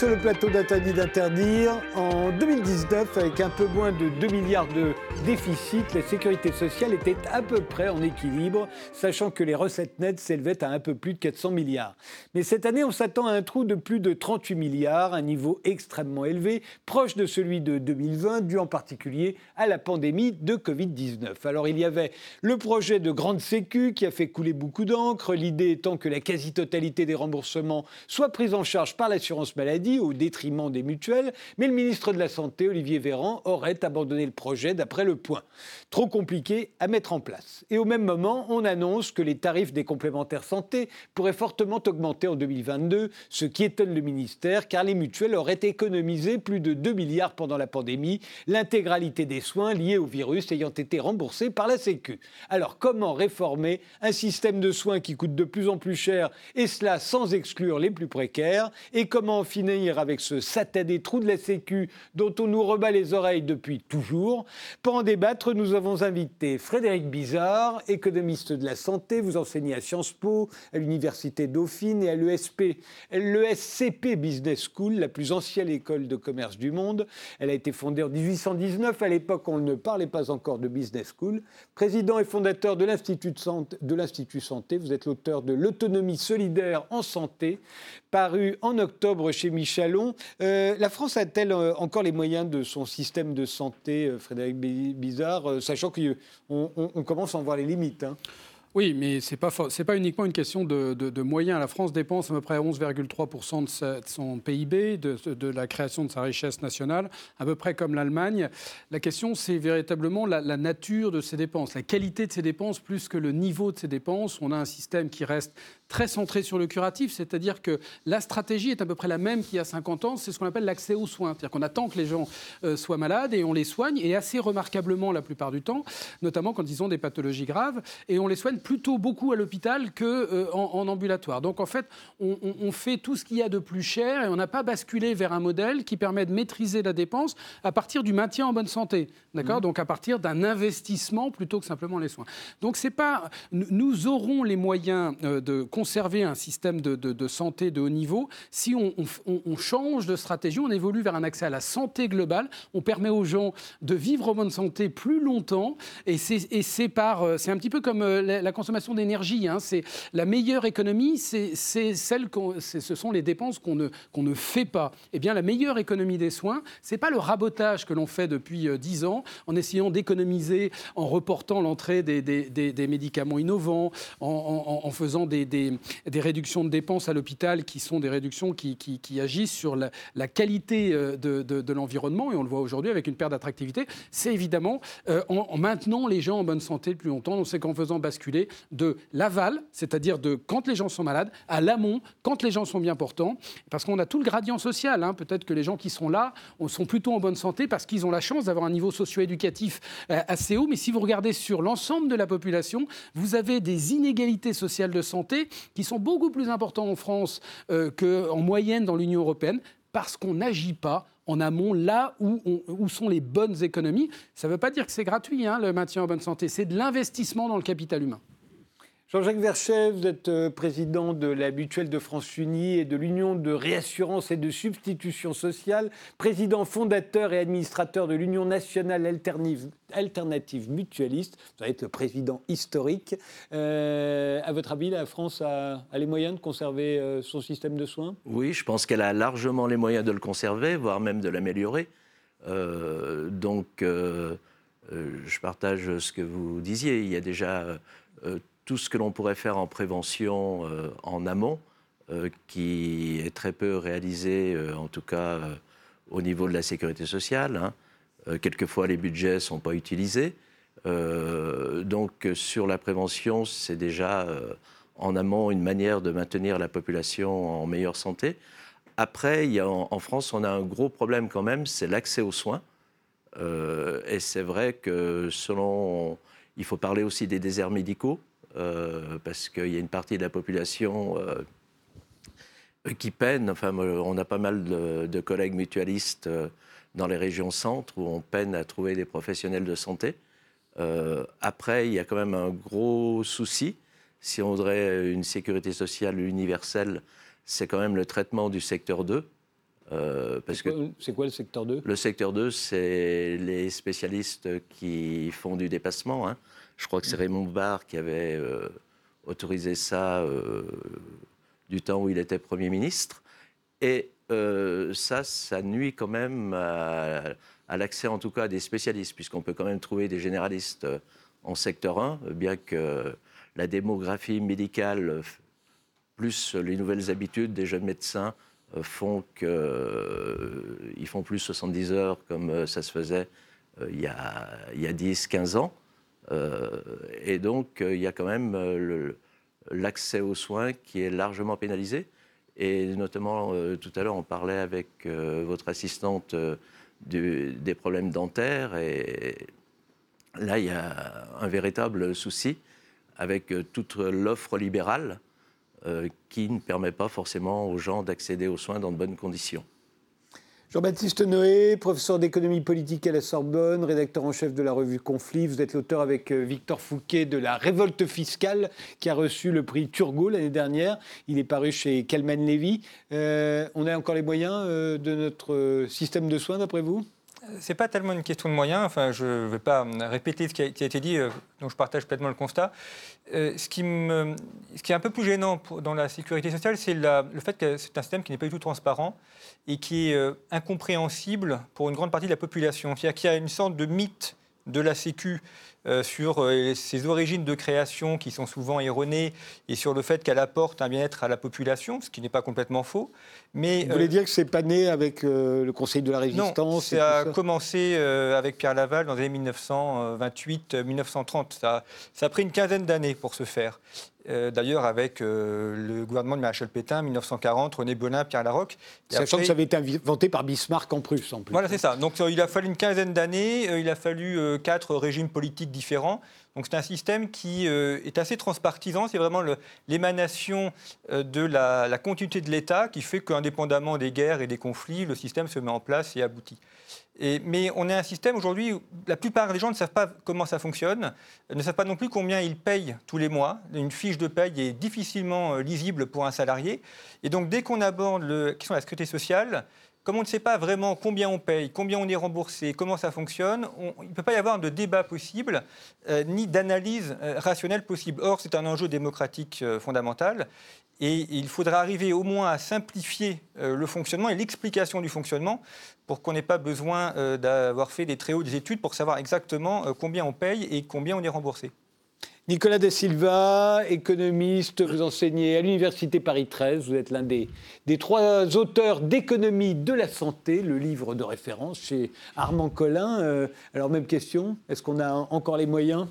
Sur le plateau d'Interdit d'interdire. En 2019, avec un peu moins de 2 milliards de déficit, la sécurité sociale était à peu près en équilibre, sachant que les recettes nettes s'élevaient à un peu plus de 400 milliards. Mais cette année, on s'attend à un trou de plus de 38 milliards, un niveau extrêmement élevé, proche de celui de 2020, dû en particulier à la pandémie de Covid-19. Alors il y avait le projet de grande sécu qui a fait couler beaucoup d'encre, l'idée étant que la quasi-totalité des remboursements soit prise en charge par l'assurance maladie au détriment des mutuelles, mais le ministre de la Santé, Olivier Véran, aurait abandonné le projet d'après le point. Trop compliqué à mettre en place. Et au même moment, on annonce que les tarifs des complémentaires santé pourraient fortement augmenter en 2022, ce qui étonne le ministère car les mutuelles auraient économisé plus de 2 milliards pendant la pandémie, l'intégralité des soins liés au virus ayant été remboursés par la Sécu. Alors comment réformer un système de soins qui coûte de plus en plus cher et cela sans exclure les plus précaires et comment comment avec ce satané trou de la Sécu dont on nous rebat les oreilles depuis toujours. Pour en débattre, nous avons invité Frédéric Bizarre, économiste de la santé. Vous enseignez à Sciences Po, à l'Université Dauphine et à l'ESP, l'ESCP Business School, la plus ancienne école de commerce du monde. Elle a été fondée en 1819. À l'époque, on ne parlait pas encore de Business School. Président et fondateur de l'Institut santé, santé, vous êtes l'auteur de L'autonomie solidaire en santé, paru en octobre chez Euh, la France a-t-elle euh, encore les moyens de son système de santé, euh, Frédéric Bizarre, sachant qu'on commence à en voir les limites hein? Oui, mais ce n'est pas, pas uniquement une question de, moyens. La France dépense à peu près 11,3% de, son PIB, de, la création de sa richesse nationale, à peu près comme l'Allemagne. La question, c'est véritablement la, nature de ses dépenses, la qualité de ses dépenses plus que le niveau de ses dépenses. On a un système qui reste très centré sur le curatif, c'est-à-dire que la stratégie est à peu près la même qu'il y a 50 ans, c'est ce qu'on appelle l'accès aux soins. C'est-à-dire qu'on attend que les gens euh, soient malades et on les soigne, et assez remarquablement la plupart du temps, notamment quand ils ont des pathologies graves, et on les soigne plutôt beaucoup à l'hôpital qu'en euh, en, ambulatoire. Donc en fait, on, fait tout ce qu'il y a de plus cher et on n'a pas basculé vers un modèle qui permet de maîtriser la dépense à partir du maintien en bonne santé. D'accord mmh. Donc à partir d'un investissement plutôt que simplement les soins. Donc c'est pas. Nous aurons les moyens euh, de conserver un système de, santé de haut niveau, si on, change de stratégie, on évolue vers un accès à la santé globale, on permet aux gens de vivre en bonne santé plus longtemps, et c'est par, euh, c'est un petit peu comme la, consommation d'énergie, hein. c'est la meilleure économie, c'est celle, ce sont les dépenses qu'on ne, qu'on ne fait pas. Eh bien, la meilleure économie des soins, c'est pas le rabotage que l'on fait depuis euh, dix ans, en essayant d'économiser, en reportant l'entrée des, des, médicaments innovants, en, en faisant des, réductions de dépenses à l'hôpital qui sont des réductions qui, agissent sur la, qualité euh, de, l'environnement, et on le voit aujourd'hui avec une perte d'attractivité, c'est évidemment euh, en, maintenant les gens en bonne santé plus longtemps. On sait qu'en faisant basculer de l'aval, c'est-à-dire de quand les gens sont malades, à l'amont, quand les gens sont bien portants, parce qu'on a tout le gradient social. Hein. Peut-être que les gens qui sont là sont plutôt en bonne santé parce qu'ils ont la chance d'avoir un niveau socio-éducatif euh, assez haut, mais si vous regardez sur l'ensemble de la population, vous avez des inégalités sociales de santé qui sont beaucoup plus importants en France euh, qu'en moyenne dans l'Union européenne, parce qu'on n'agit pas en amont là où, où, sont les bonnes économies. Ça ne veut pas dire que c'est gratuit, hein, le maintien en bonne santé, c'est de l'investissement dans le capital humain. Jean-Jacques Verchet, vous êtes euh, président de la Mutuelle de France Unie et de l'Union de réassurance et de substitution sociale, président fondateur et administrateur de l'Union nationale alternative, mutualiste. Vous être le président historique. Euh, à votre avis, la France a, les moyens de conserver euh, son système de soins? Oui, je pense qu'elle a largement les moyens de le conserver, voire même de l'améliorer. donc, je partage ce que vous disiez. Il y a déjà tout ce que l'on pourrait faire en prévention euh, en amont, euh, qui est très peu réalisé, euh, en tout cas au niveau de la sécurité sociale. Hein. quelquefois, les budgets ne sont pas utilisés. donc, sur la prévention, c'est déjà en amont une manière de maintenir la population en meilleure santé. Après, y a en, France, on a un gros problème quand même, c'est l'accès aux soins. et c'est vrai que selon, il faut parler aussi des déserts médicaux. Euh, parce qu'il y a une partie de la population euh, qui peine. Enfin, on a pas mal de, collègues mutualistes euh, dans les régions centres où on peine à trouver des professionnels de santé. après, il y a quand même un gros souci. Si on voudrait une sécurité sociale universelle, c'est quand même le traitement du secteur 2. parce que c'est quoi le secteur 2 Le secteur 2, c'est les spécialistes qui font du dépassement. Hein. Je crois que c'est Raymond Barre qui avait autorisé ça du temps où il était Premier ministre. Et euh, ça, ça nuit quand même à, l'accès, en tout cas, des spécialistes, puisqu'on peut quand même trouver des généralistes euh, en secteur 1, bien que la démographie médicale, plus les nouvelles habitudes des jeunes médecins, euh, font qu'ils font plus 70 heures comme ça se faisait il y a, il y a 10, 15 ans. Et donc, il y a quand même l'accès aux soins qui est largement pénalisé. Et notamment, euh, tout à l'heure, on parlait avec euh, votre assistante euh, des problèmes dentaires. Et là, il y a un véritable souci avec toute l'offre libérale qui ne permet pas forcément aux gens d'accéder aux soins dans de bonnes conditions. Jean-Baptiste Noé, professeur d'économie politique à la Sorbonne, rédacteur en chef de la revue Conflit. Vous êtes l'auteur avec euh, Victor Fouquet de La Révolte fiscale, qui a reçu le prix Turgot l'année dernière. Il est paru chez Kalman Levy. Euh, on a encore les moyens euh, de notre système de soins, d'après vous? C'est pas tellement une question de moyens. Enfin, je ne vais pas répéter ce qui a, été dit, dont je partage pleinement le constat. ce, qui me, ce, qui est un peu plus gênant dans la sécurité sociale, c'est le fait que c'est un système qui n'est pas du tout transparent et qui est euh, incompréhensible pour une grande partie de la population. C'est-à-dire qu'il y a une sorte de mythe de la Sécu euh, sur euh, ses origines de création qui sont souvent erronées et sur le fait qu'elle apporte un bien-être à la population, ce qui n'est pas complètement faux. Mais, Vous voulez dire que c'est pas né avec le Conseil de la Résistance Non, ça a commencé avec Pierre Laval dans les années 1928-1930. Ça, ça a pris une quinzaine d'années pour se faire. Euh, d'ailleurs avec euh, le gouvernement de Maréchal Pétain, 1940, René Bonin, Pierre Larocque. Sachant que ça avait été inventé par Bismarck en Prusse, en plus. Voilà, c'est ça. Donc euh, il a fallu une quinzaine d'années, il a fallu quatre régimes politiques différents. Donc c'est un système qui est assez transpartisan, c'est vraiment l'émanation de la, continuité de l'État qui fait qu'indépendamment des guerres et des conflits, le système se met en place et aboutit mais on est un système aujourd'hui où la plupart des gens ne savent pas comment ça fonctionne, ne savent pas non plus combien ils payent tous les mois. Une fiche de paye est difficilement euh, lisible pour un salarié. Et donc dès qu'on aborde la question de la sécurité sociale, comme on ne sait pas vraiment combien on paye, combien on est remboursé, comment ça fonctionne, il ne peut pas y avoir de débat possible, euh, ni d'analyse euh, rationnelle possible. Or, c'est un enjeu démocratique fondamental. Et il faudra arriver au moins à simplifier euh, le fonctionnement et l'explication du fonctionnement pour qu'on n'ait pas besoin euh, d'avoir fait des très hauts des études pour savoir exactement euh, combien on paye et combien on est remboursé. Nicolas De Silva, économiste, vous enseignez à l'Université Paris 13. Vous êtes l'un des, des, trois auteurs d'économie de la santé, le livre de référence chez Armand Collin. alors, même question, est-ce qu'on a encore les moyens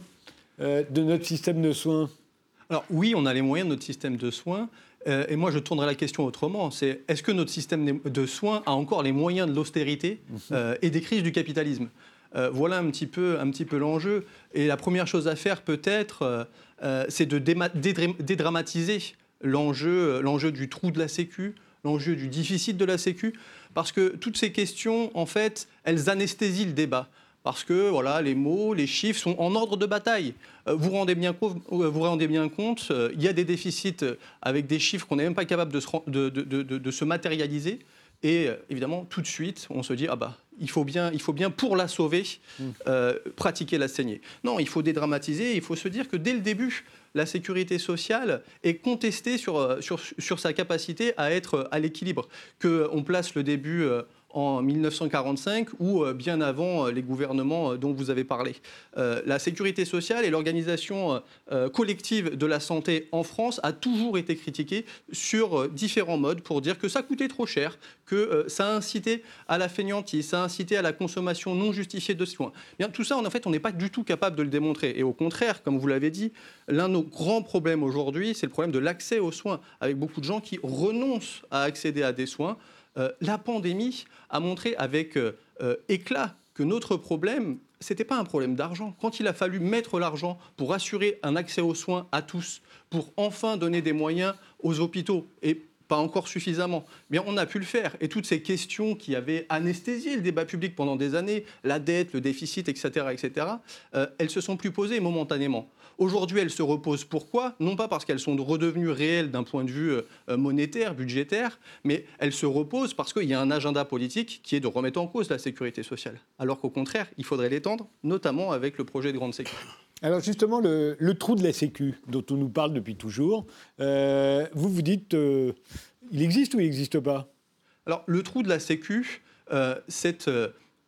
de notre système de soins? Alors oui, on a les moyens de notre système de soins. Euh, et moi, je tournerai la question autrement. C'est est-ce que notre système de soins a encore les moyens de l'austérité mhm. euh, et des crises du capitalisme? Euh, Voilà un petit peu, peu l'enjeu. Et la première chose à faire, peut-être, c'est de dédramatiser l'enjeu, l'enjeu du trou de la Sécu, l'enjeu du déficit de la Sécu, parce que toutes ces questions, en fait, elles anesthésient le débat parce que voilà, les mots, les chiffres sont en ordre de bataille. Euh, vous rendez bien euh, vous rendez bien compte euh, il y a des déficits avec des chiffres qu'on n'est même pas capable de, se, matérialiser. Et évidemment, tout de suite, on se dit ah bah il faut bien, il faut bien pour la sauver, mmh. pratiquer la saignée. Non, il faut dédramatiser. Il faut se dire que dès le début, la sécurité sociale est contestée sur, sur, sur sa capacité à être à l'équilibre. Qu'on place le début en 1945 ou euh, bien avant euh, les gouvernements euh, dont vous avez parlé. la sécurité sociale et l'organisation collective de la santé en France a toujours été critiquée sur différents modes pour dire que ça coûtait trop cher, que ça a incité à la fainéantise, ça a incité à la consommation non justifiée de soins. Bien, tout ça, en fait, on n'est pas du tout capable de le démontrer. Et au contraire, comme vous l'avez dit, l'un de nos grands problèmes aujourd'hui, c'est le problème de l'accès aux soins, avec beaucoup de gens qui renoncent à accéder à des soins euh, la pandémie a montré avec euh, euh, éclat que notre problème, ce n'était pas un problème d'argent. Quand il a fallu mettre l'argent pour assurer un accès aux soins à tous, pour enfin donner des moyens aux hôpitaux et pas encore suffisamment. Mais on a pu le faire. Et toutes ces questions qui avaient anesthésié le débat public pendant des années, la dette, le déficit, etc., etc., euh, elles se sont plus posées momentanément. Aujourd'hui, elles se reposent. Pourquoi? Non pas parce qu'elles sont redevenues réelles d'un point de vue euh, monétaire, budgétaire, mais elles se reposent parce qu'il y a un agenda politique qui est de remettre en cause la sécurité sociale. Alors qu'au contraire, il faudrait l'étendre, notamment avec le projet de grande sécurité. Alors justement, le, trou de la Sécu, dont on nous parle depuis toujours, euh, vous vous dites, euh, il existe ou il n'existe pas? Alors le trou de la Sécu, c'est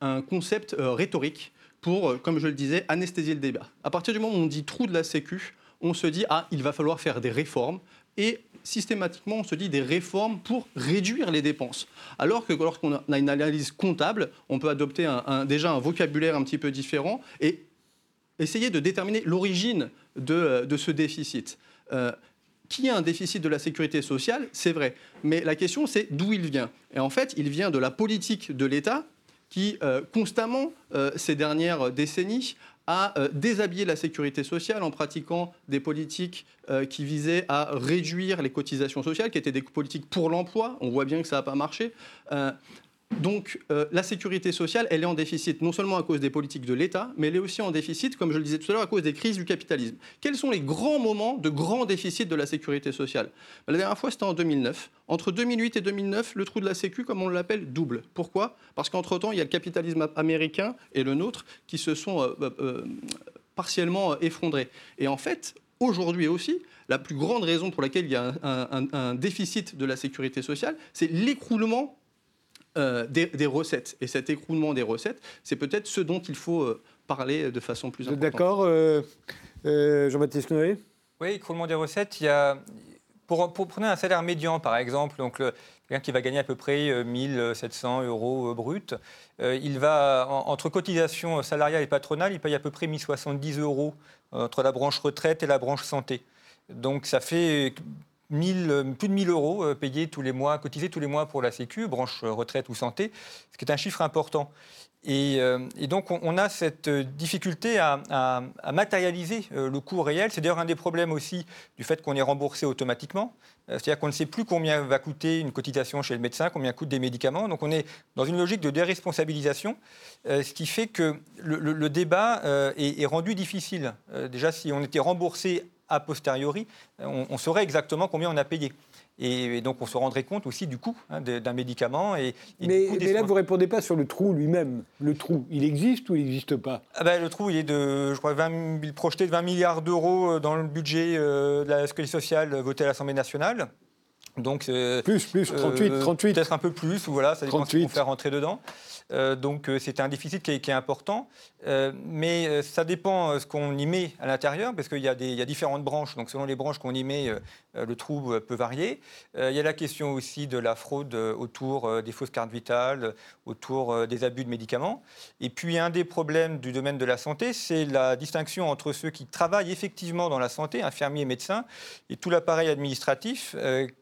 un concept rhétorique pour, euh, comme je le disais, anesthésier le débat. À partir du moment où on dit trou de la Sécu, on se dit ah, il va falloir faire des réformes et systématiquement, on se dit des réformes pour réduire les dépenses. Alors que lorsqu'on a une analyse comptable, on peut adopter déjà un vocabulaire un petit peu différent et essayer de déterminer l'origine de, euh, de, ce déficit. Euh, qui a un déficit de la sécurité sociale, c'est vrai. Mais la question, c'est d'où il vient. Et en fait, il vient de la politique de l'État qui, euh, constamment, ces dernières décennies, a déshabillé la sécurité sociale en pratiquant des politiques qui visaient à réduire les cotisations sociales, qui étaient des politiques pour l'emploi. On voit bien que ça n'a pas marché. Donc euh, la sécurité sociale, elle est en déficit non seulement à cause des politiques de l'État, mais elle est aussi en déficit, comme je le disais tout à l'heure, à cause des crises du capitalisme. Quels sont les grands moments de grand déficit de la sécurité sociale? La dernière fois, c'était en 2009. Entre 2008 et 2009, le trou de la Sécu, comme on l'appelle, double. Pourquoi? Parce qu'entre-temps, il y a le capitalisme américain et le nôtre qui se sont euh, euh, partiellement effondrés. Et en fait, aujourd'hui aussi, la plus grande raison pour laquelle il y a un déficit de la sécurité sociale, c'est l'écroulement euh, des, recettes. Et cet écroulement des recettes, c'est peut-être ce dont il faut euh, parler de façon plus importante. D'accord, euh, Jean-Baptiste Noé Oui, écroulement des recettes, il y a... Pour, pour prendre un salaire médian, par exemple, donc quelqu'un qui va gagner à peu près 1700 euros brut, il va, entre cotisation salariale et patronale, il paye à peu près 1070 euros entre la branche retraite et la branche santé. Donc ça fait euh, plus de 1000 euros euh, payés tous les mois, cotisés tous les mois pour la Sécu, branche euh, retraite ou santé, ce qui est un chiffre important. Et, donc, on, a cette difficulté à, matérialiser le coût réel. C'est d'ailleurs un des problèmes aussi du fait qu'on est remboursé automatiquement. C'est-à-dire qu'on ne sait plus combien va coûter une cotisation chez le médecin, combien coûtent des médicaments. Donc, on est dans une logique de déresponsabilisation, ce qui fait que le, débat est, est, rendu difficile. déjà, si on était remboursé a posteriori, on, saurait exactement combien on a payé. Et, donc on se rendrait compte aussi du coût hein, d'un médicament. Et, mais, là, vous ne répondez pas sur le trou lui-même. Le trou, il existe ou il n'existe pas? Ah ben, Le trou, il est de, je crois, 20, projeté de 20 milliards d'euros euh, dans le budget euh, de la sécurité sociale voté à l'Assemblée nationale. Donc, plus, plus, 38, 38. Euh, peut-être un peu plus, voilà, ça dépend 38. ce qu'on fait rentrer dedans. Euh, donc euh, c'est un déficit qui est, important. Euh, mais ça dépend ce qu'on y met à l'intérieur, parce qu'il y, y, a différentes branches. Donc selon les branches qu'on y met, le trou peut varier. il y a la question aussi de la fraude autour des fausses cartes vitales, autour des abus de médicaments. Et puis un des problèmes du domaine de la santé, c'est la distinction entre ceux qui travaillent effectivement dans la santé, infirmiers et médecins, et tout l'appareil administratif,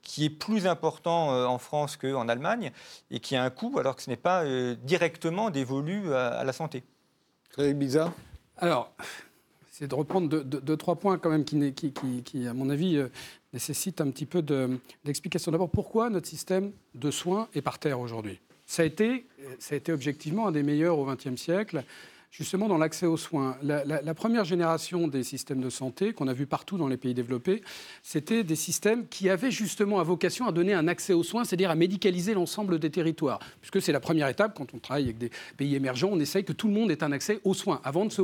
qui est plus important en France qu'en Allemagne, et qui a un coût, alors que ce n'est pas directement directement dévolu à, la santé. Très bizarre. Alors, c'est de reprendre deux, trois points quand même qui, qui, qui, à mon avis, euh, nécessitent un petit peu d'explication. D'abord, pourquoi notre système de soins est par terre aujourd'hui? Ça a, été, ça a été objectivement un des meilleurs au XXe siècle justement dans l'accès aux soins. La, première génération des systèmes de santé qu'on a vu partout dans les pays développés, c'était des systèmes qui avaient justement à vocation à donner un accès aux soins, c'est-à-dire à médicaliser l'ensemble des territoires. Puisque c'est la première étape, quand on travaille avec des pays émergents, on essaye que tout le monde ait un accès aux soins avant de se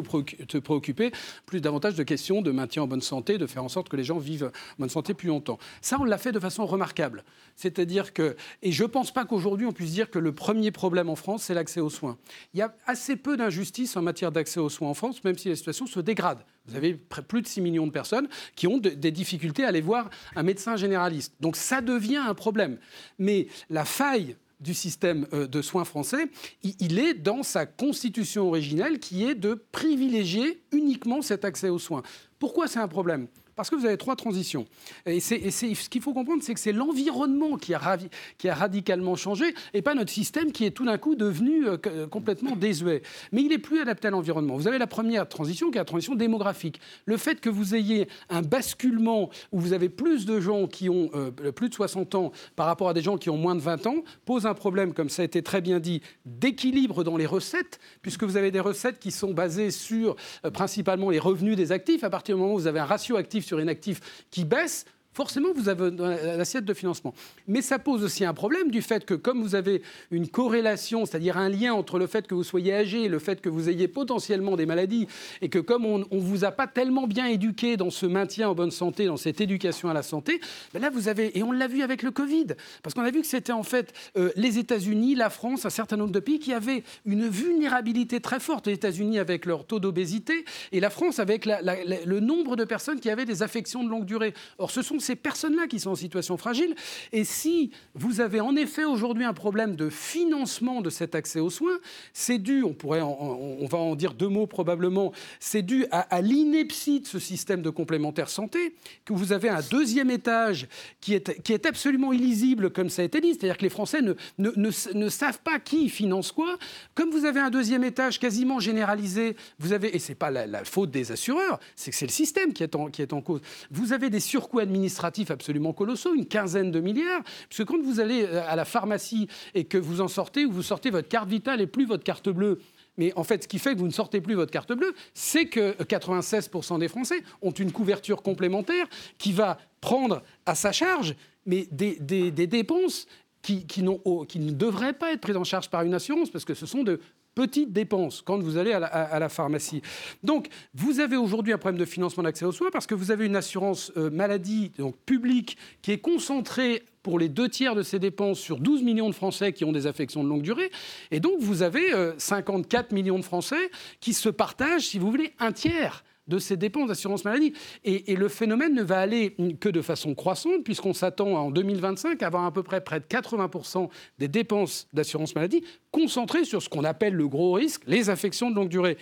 préoccuper plus davantage de questions de maintien en bonne santé, de faire en sorte que les gens vivent en bonne santé plus longtemps. Ça, on l'a fait de façon remarquable. C'est-à-dire que, et je ne pense pas qu'aujourd'hui on puisse dire que le premier problème en France, c'est l'accès aux soins. Il y a assez peu d'injustices en matière d'accès aux soins en France, même si la situation se dégrade. Vous avez plus de 6 millions de personnes qui ont des difficultés à aller voir un médecin généraliste. Donc ça devient un problème. Mais la faille du système euh, de soins français, il est dans sa constitution originelle qui est de privilégier uniquement cet accès aux soins. Pourquoi c'est un problème? Parce que vous avez trois transitions. Et, ce qu'il faut comprendre, c'est que c'est l'environnement qui, a radicalement changé et pas notre système qui est tout d'un coup devenu euh, euh, complètement désuet. Mais il est plus adapté à l'environnement. Vous avez la première transition qui est la transition démographique. Le fait que vous ayez un basculement où vous avez plus de gens qui ont euh, plus de 60 ans par rapport à des gens qui ont moins de 20 ans pose un problème, comme ça a été très bien dit, d'équilibre dans les recettes, puisque vous avez des recettes qui sont basées sur principalement les revenus des actifs. À partir du moment où vous avez un ratio actif sur inactif qui baisse, forcément, vous avez l'assiette de financement. Mais ça pose aussi un problème du fait que, comme vous avez une corrélation, c'est-à-dire un lien entre le fait que vous soyez âgé et le fait que vous ayez potentiellement des maladies, et que comme on ne vous a pas tellement bien éduqué dans ce maintien en bonne santé, dans cette éducation à la santé, ben là, vous avez, et on l'a vu avec le Covid, parce qu'on a vu que c'était en fait euh, les États-Unis, la France, un certain nombre de pays qui avaient une vulnérabilité très forte. Les États-Unis avec leur taux d'obésité, et la France avec le nombre de personnes qui avaient des affections de longue durée. Or, ce sont ces personnes-là qui sont en situation fragile. Et si vous avez en effet aujourd'hui un problème de financement de cet accès aux soins, c'est dû, on pourrait, on va en dire deux mots probablement, c'est dû à, l'ineptie de ce système de complémentaire santé, que vous avez un deuxième étage qui est, qui est absolument illisible, comme ça a été dit, c'est-à-dire que les Français ne, ne, ne, savent pas qui finance quoi. Comme vous avez un deuxième étage quasiment généralisé, vous avez, et ce n'est pas la, la, faute des assureurs, c'est que c'est le système qui est, en, qui est en cause, vous avez des surcoûts administratifs absolument colossaux, une quinzaine de milliards. Puisque quand vous allez euh, à la pharmacie et que vous en sortez, ou vous sortez votre carte vitale et plus votre carte bleue, mais en fait, ce qui fait que vous ne sortez plus votre carte bleue, c'est que 96% des Français ont une couverture complémentaire qui va prendre à sa charge mais des, dépenses qui, qui, qui, ne devraient pas être prises en charge par une assurance, parce que ce sont de petites dépenses quand vous allez à la, pharmacie. Donc, vous avez aujourd'hui un problème de financement d'accès aux soins parce que vous avez une assurance euh, maladie donc publique qui est concentrée pour les deux tiers de ces dépenses sur 12 millions de Français qui ont des affections de longue durée. Et donc, vous avez 54 euh, millions de Français qui se partagent, si vous voulez, un tiers de ces dépenses d'assurance maladie. Et, le phénomène ne va aller que de façon croissante, puisqu'on s'attend en 2025 à avoir à peu près près de 80% des dépenses d'assurance maladie concentrées sur ce qu'on appelle le gros risque, les affections de longue durée.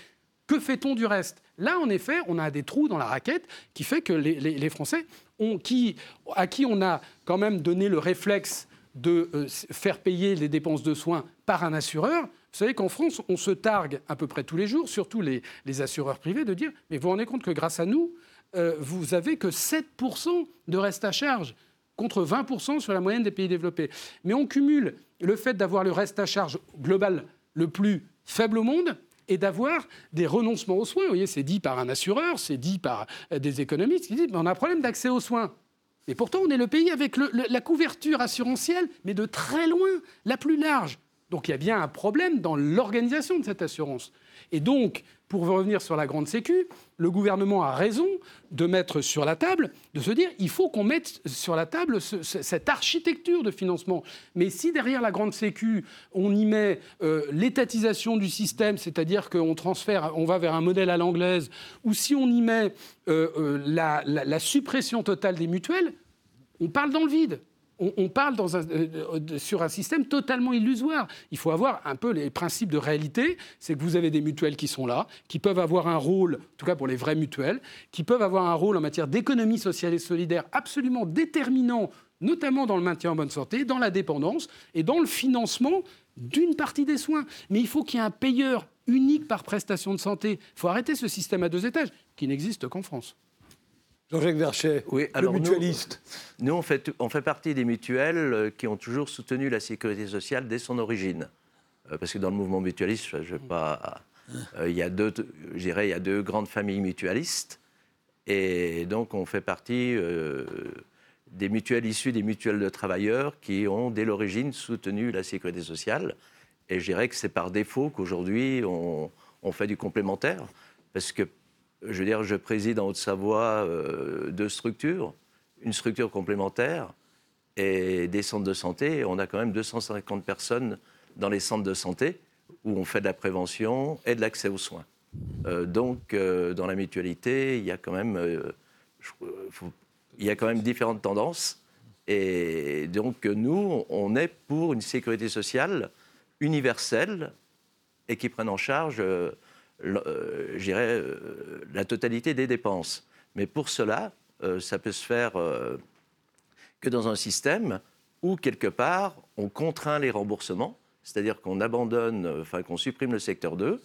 Que fait-on du reste? Là, en effet, on a des trous dans la raquette qui fait que les, Français, ont, qui, à qui on a quand même donné le réflexe de euh, faire payer les dépenses de soins par un assureur, vous savez qu'en France, on se targue à peu près tous les jours, surtout les, assureurs privés, de dire Mais vous vous rendez compte que grâce à nous, euh, vous avez que 7% de reste à charge contre 20% sur la moyenne des pays développés. Mais on cumule le fait d'avoir le reste à charge global le plus faible au monde et d'avoir des renoncements aux soins. Vous voyez, c'est dit par un assureur, c'est dit par euh, des économistes qui disent on a un problème d'accès aux soins. Et pourtant, on est le pays avec la couverture assurantielle, mais de très loin, la plus large. Donc il y a bien un problème dans l'organisation de cette assurance. Et donc, pour revenir sur la grande sécu, le gouvernement a raison de mettre sur la table, de se dire, il faut qu'on mette sur la table cette architecture de financement. Mais si derrière la grande sécu, on y met euh, l'étatisation du système, c'est-à-dire qu'on transfère, on va vers un modèle à l'anglaise, ou si on y met euh, euh, la suppression totale des mutuelles, on parle dans le vide on, parle euh, sur un système totalement illusoire. Il faut avoir un peu les principes de réalité. C'est que vous avez des mutuelles qui sont là, qui peuvent avoir un rôle, en tout cas pour les vraies mutuelles, qui peuvent avoir un rôle en matière d'économie sociale et solidaire absolument déterminant, notamment dans le maintien en bonne santé, dans la dépendance et dans le financement d'une partie des soins. Mais il faut qu'il y ait un payeur unique par prestation de santé. Il faut arrêter ce système à deux étages qui n'existe qu'en France. Jean-Jacques Verchet, oui, le mutualiste. Nous, on, fait, on, fait, partie des mutuelles euh, qui ont toujours soutenu la sécurité sociale dès son origine. Euh, parce que dans le mouvement mutualiste, je, pas, euh, il, y a deux, il y a deux grandes familles mutualistes. Et donc, on fait partie des mutuelles issues des mutuelles de travailleurs qui ont, dès l'origine, soutenu la sécurité sociale. Et je dirais que c'est par défaut qu'aujourd'hui, on, on fait du complémentaire. Parce que je veux dire, je préside en Haute-Savoie euh, deux structures, une structure complémentaire et des centres de santé. On a quand même 250 personnes dans les centres de santé où on fait de la prévention et de l'accès aux soins. Euh, donc, euh, dans la mutualité, il y a quand même, différentes tendances. Et donc, nous, on est pour une sécurité sociale universelle et qui prenne en charge la totalité des dépenses. Mais pour cela, ça peut se faire que dans un système où, quelque part, on contraint les remboursements, c'est-à-dire qu'on abandonne, enfin qu'on supprime le secteur 2,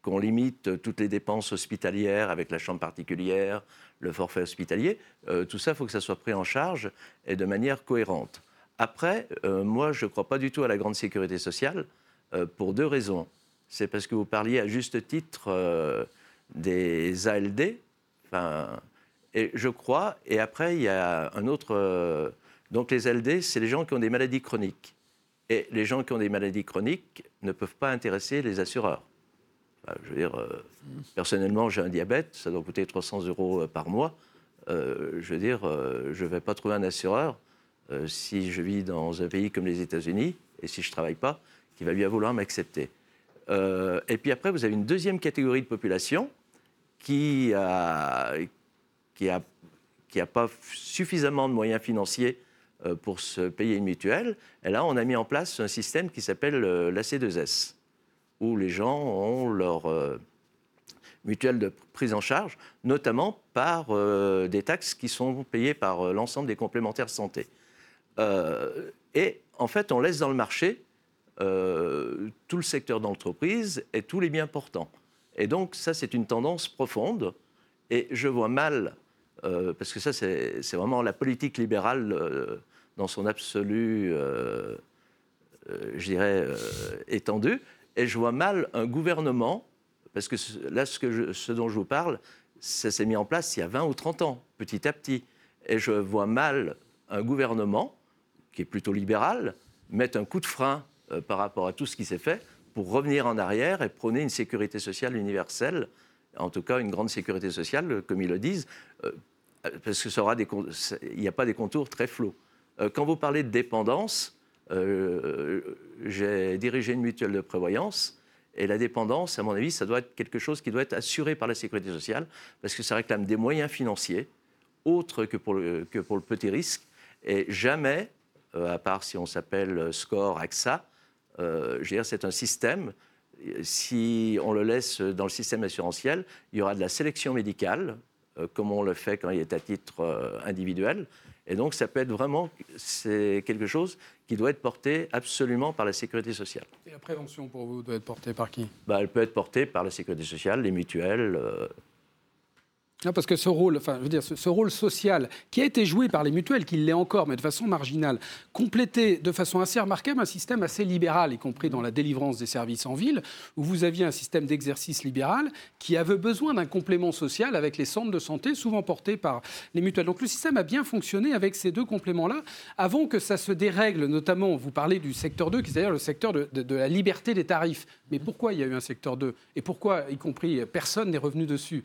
qu'on limite toutes les dépenses hospitalières avec la chambre particulière, le forfait hospitalier. Euh, tout ça, il faut que ça soit pris en charge et de manière cohérente. Après, euh, moi, je ne crois pas du tout à la grande sécurité sociale euh, pour deux raisons. C'est parce que vous parliez à juste titre des ALD. Et je crois, et après, il y a un autre. donc, les ALD, c'est les gens qui ont des maladies chroniques. Et les gens qui ont des maladies chroniques ne peuvent pas intéresser les assureurs. je veux dire, personnellement, j'ai un diabète, ça doit coûter 300 euros par mois. je veux dire, je ne vais pas trouver un assureur euh, si je vis dans un pays comme les États-Unis et si je ne travaille pas, qui va bien vouloir m'accepter. Euh, et puis après, vous avez une deuxième catégorie de population qui n'a qui a, qui a pas suffisamment de moyens financiers euh, pour se payer une mutuelle. Et là, on a mis en place un système qui s'appelle la C2S, où les gens ont leur mutuelle de prise en charge, notamment par des taxes qui sont payées par l'ensemble des complémentaires santé. Euh, et en fait, on laisse dans le marché euh, tout le secteur d'entreprise et tous les biens portants. Et donc, ça, c'est une tendance profonde. Et je vois mal, euh, parce que ça, c'est vraiment la politique libérale dans son absolu, je dirais, étendue. Et je vois mal un gouvernement, parce que là, ce, que ce dont je vous parle, ça s'est mis en place il y a 20 ou 30 ans, petit à petit. Et je vois mal un gouvernement qui est plutôt libéral, mettre un coup de frein euh, par rapport à tout ce qui s'est fait pour revenir en arrière et prôner une sécurité sociale universelle, en tout cas une grande sécurité sociale, comme ils le disent, euh, parce que ça aura des, il n'y a pas des contours très flous. Euh, quand vous parlez de dépendance, j'ai dirigé une mutuelle de prévoyance. Et la dépendance, à mon avis, ça doit être quelque chose qui doit être assuré par la sécurité sociale, parce que ça réclame des moyens financiers, autres que pour le, petit risque. Et jamais euh, à part si on s'appelle euh, SCORE, AXA. Euh, je veux dire, c'est un système. Si on le laisse dans le système assurantiel, il y aura de la sélection médicale, comme on le fait quand il est à titre individuel. Et donc, ça peut être vraiment, c'est quelque chose qui doit être porté absolument par la sécurité sociale. Et la prévention, pour vous, doit être portée par qui? Bah, Elle peut être portée par la sécurité sociale, les mutuelles, parce que ce, rôle social qui a été joué par les mutuelles, qui l'est encore, mais de façon marginale, complétait de façon assez remarquable un système assez libéral, y compris dans la délivrance des services en ville, où vous aviez un système d'exercice libéral qui avait besoin d'un complément social avec les centres de santé, souvent portés par les mutuelles. Donc le système a bien fonctionné avec ces deux compléments-là, avant que ça se dérègle, notamment, vous parlez du secteur 2, qui est d'ailleurs le secteur de, de la liberté des tarifs. Mais pourquoi il y a eu un secteur 2 Et pourquoi, y compris, personne n'est revenu dessus?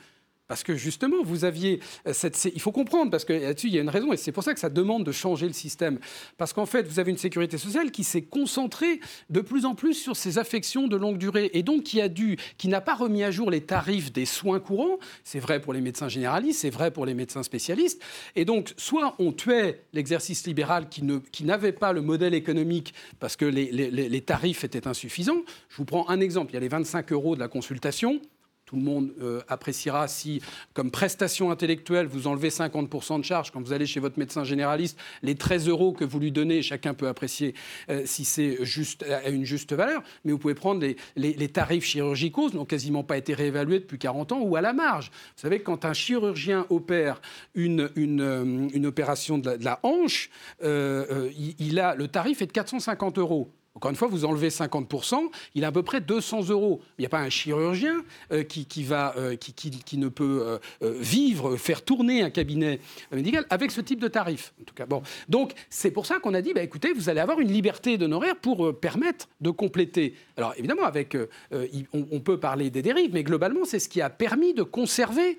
Parce que justement, vous aviez euh, cette. Il faut comprendre, parce que là-dessus, il y a une raison, et c'est pour ça que ça demande de changer le système. Parce qu'en fait, vous avez une sécurité sociale qui s'est concentrée de plus en plus sur ces affections de longue durée, et donc qui a dû, qui n'a pas remis à jour les tarifs des soins courants. C'est vrai pour les médecins généralistes, c'est vrai pour les médecins spécialistes. Et donc, soit on tuait l'exercice libéral qui, qui n'avait pas le modèle économique parce que les, les tarifs étaient insuffisants. Je vous prends un exemple. Il y a les 25 euros de la consultation tout le monde euh, appréciera si, comme prestation intellectuelle, vous enlevez 50% de charge quand vous allez chez votre médecin généraliste, les 13 euros que vous lui donnez, chacun peut apprécier euh, si c'est juste, à une juste valeur, mais vous pouvez prendre les, tarifs chirurgicaux, n'ont quasiment pas été réévalués depuis 40 ans, ou à la marge. Vous savez quand un chirurgien opère une, une, euh, opération de la, hanche, il, a, le tarif est de 450 euros. Encore une fois, vous enlevez 50%, il a à peu près 200 euros. Il n'y a pas un chirurgien euh, euh, qui, ne peut euh, vivre, faire tourner un cabinet médical avec ce type de tarif. En tout cas, bon. Donc, c'est pour ça qu'on a dit, bah, écoutez, vous allez avoir une liberté d'honoraire pour permettre de compléter. Alors, évidemment, avec, on, peut parler des dérives, mais globalement, c'est ce qui a permis de conserver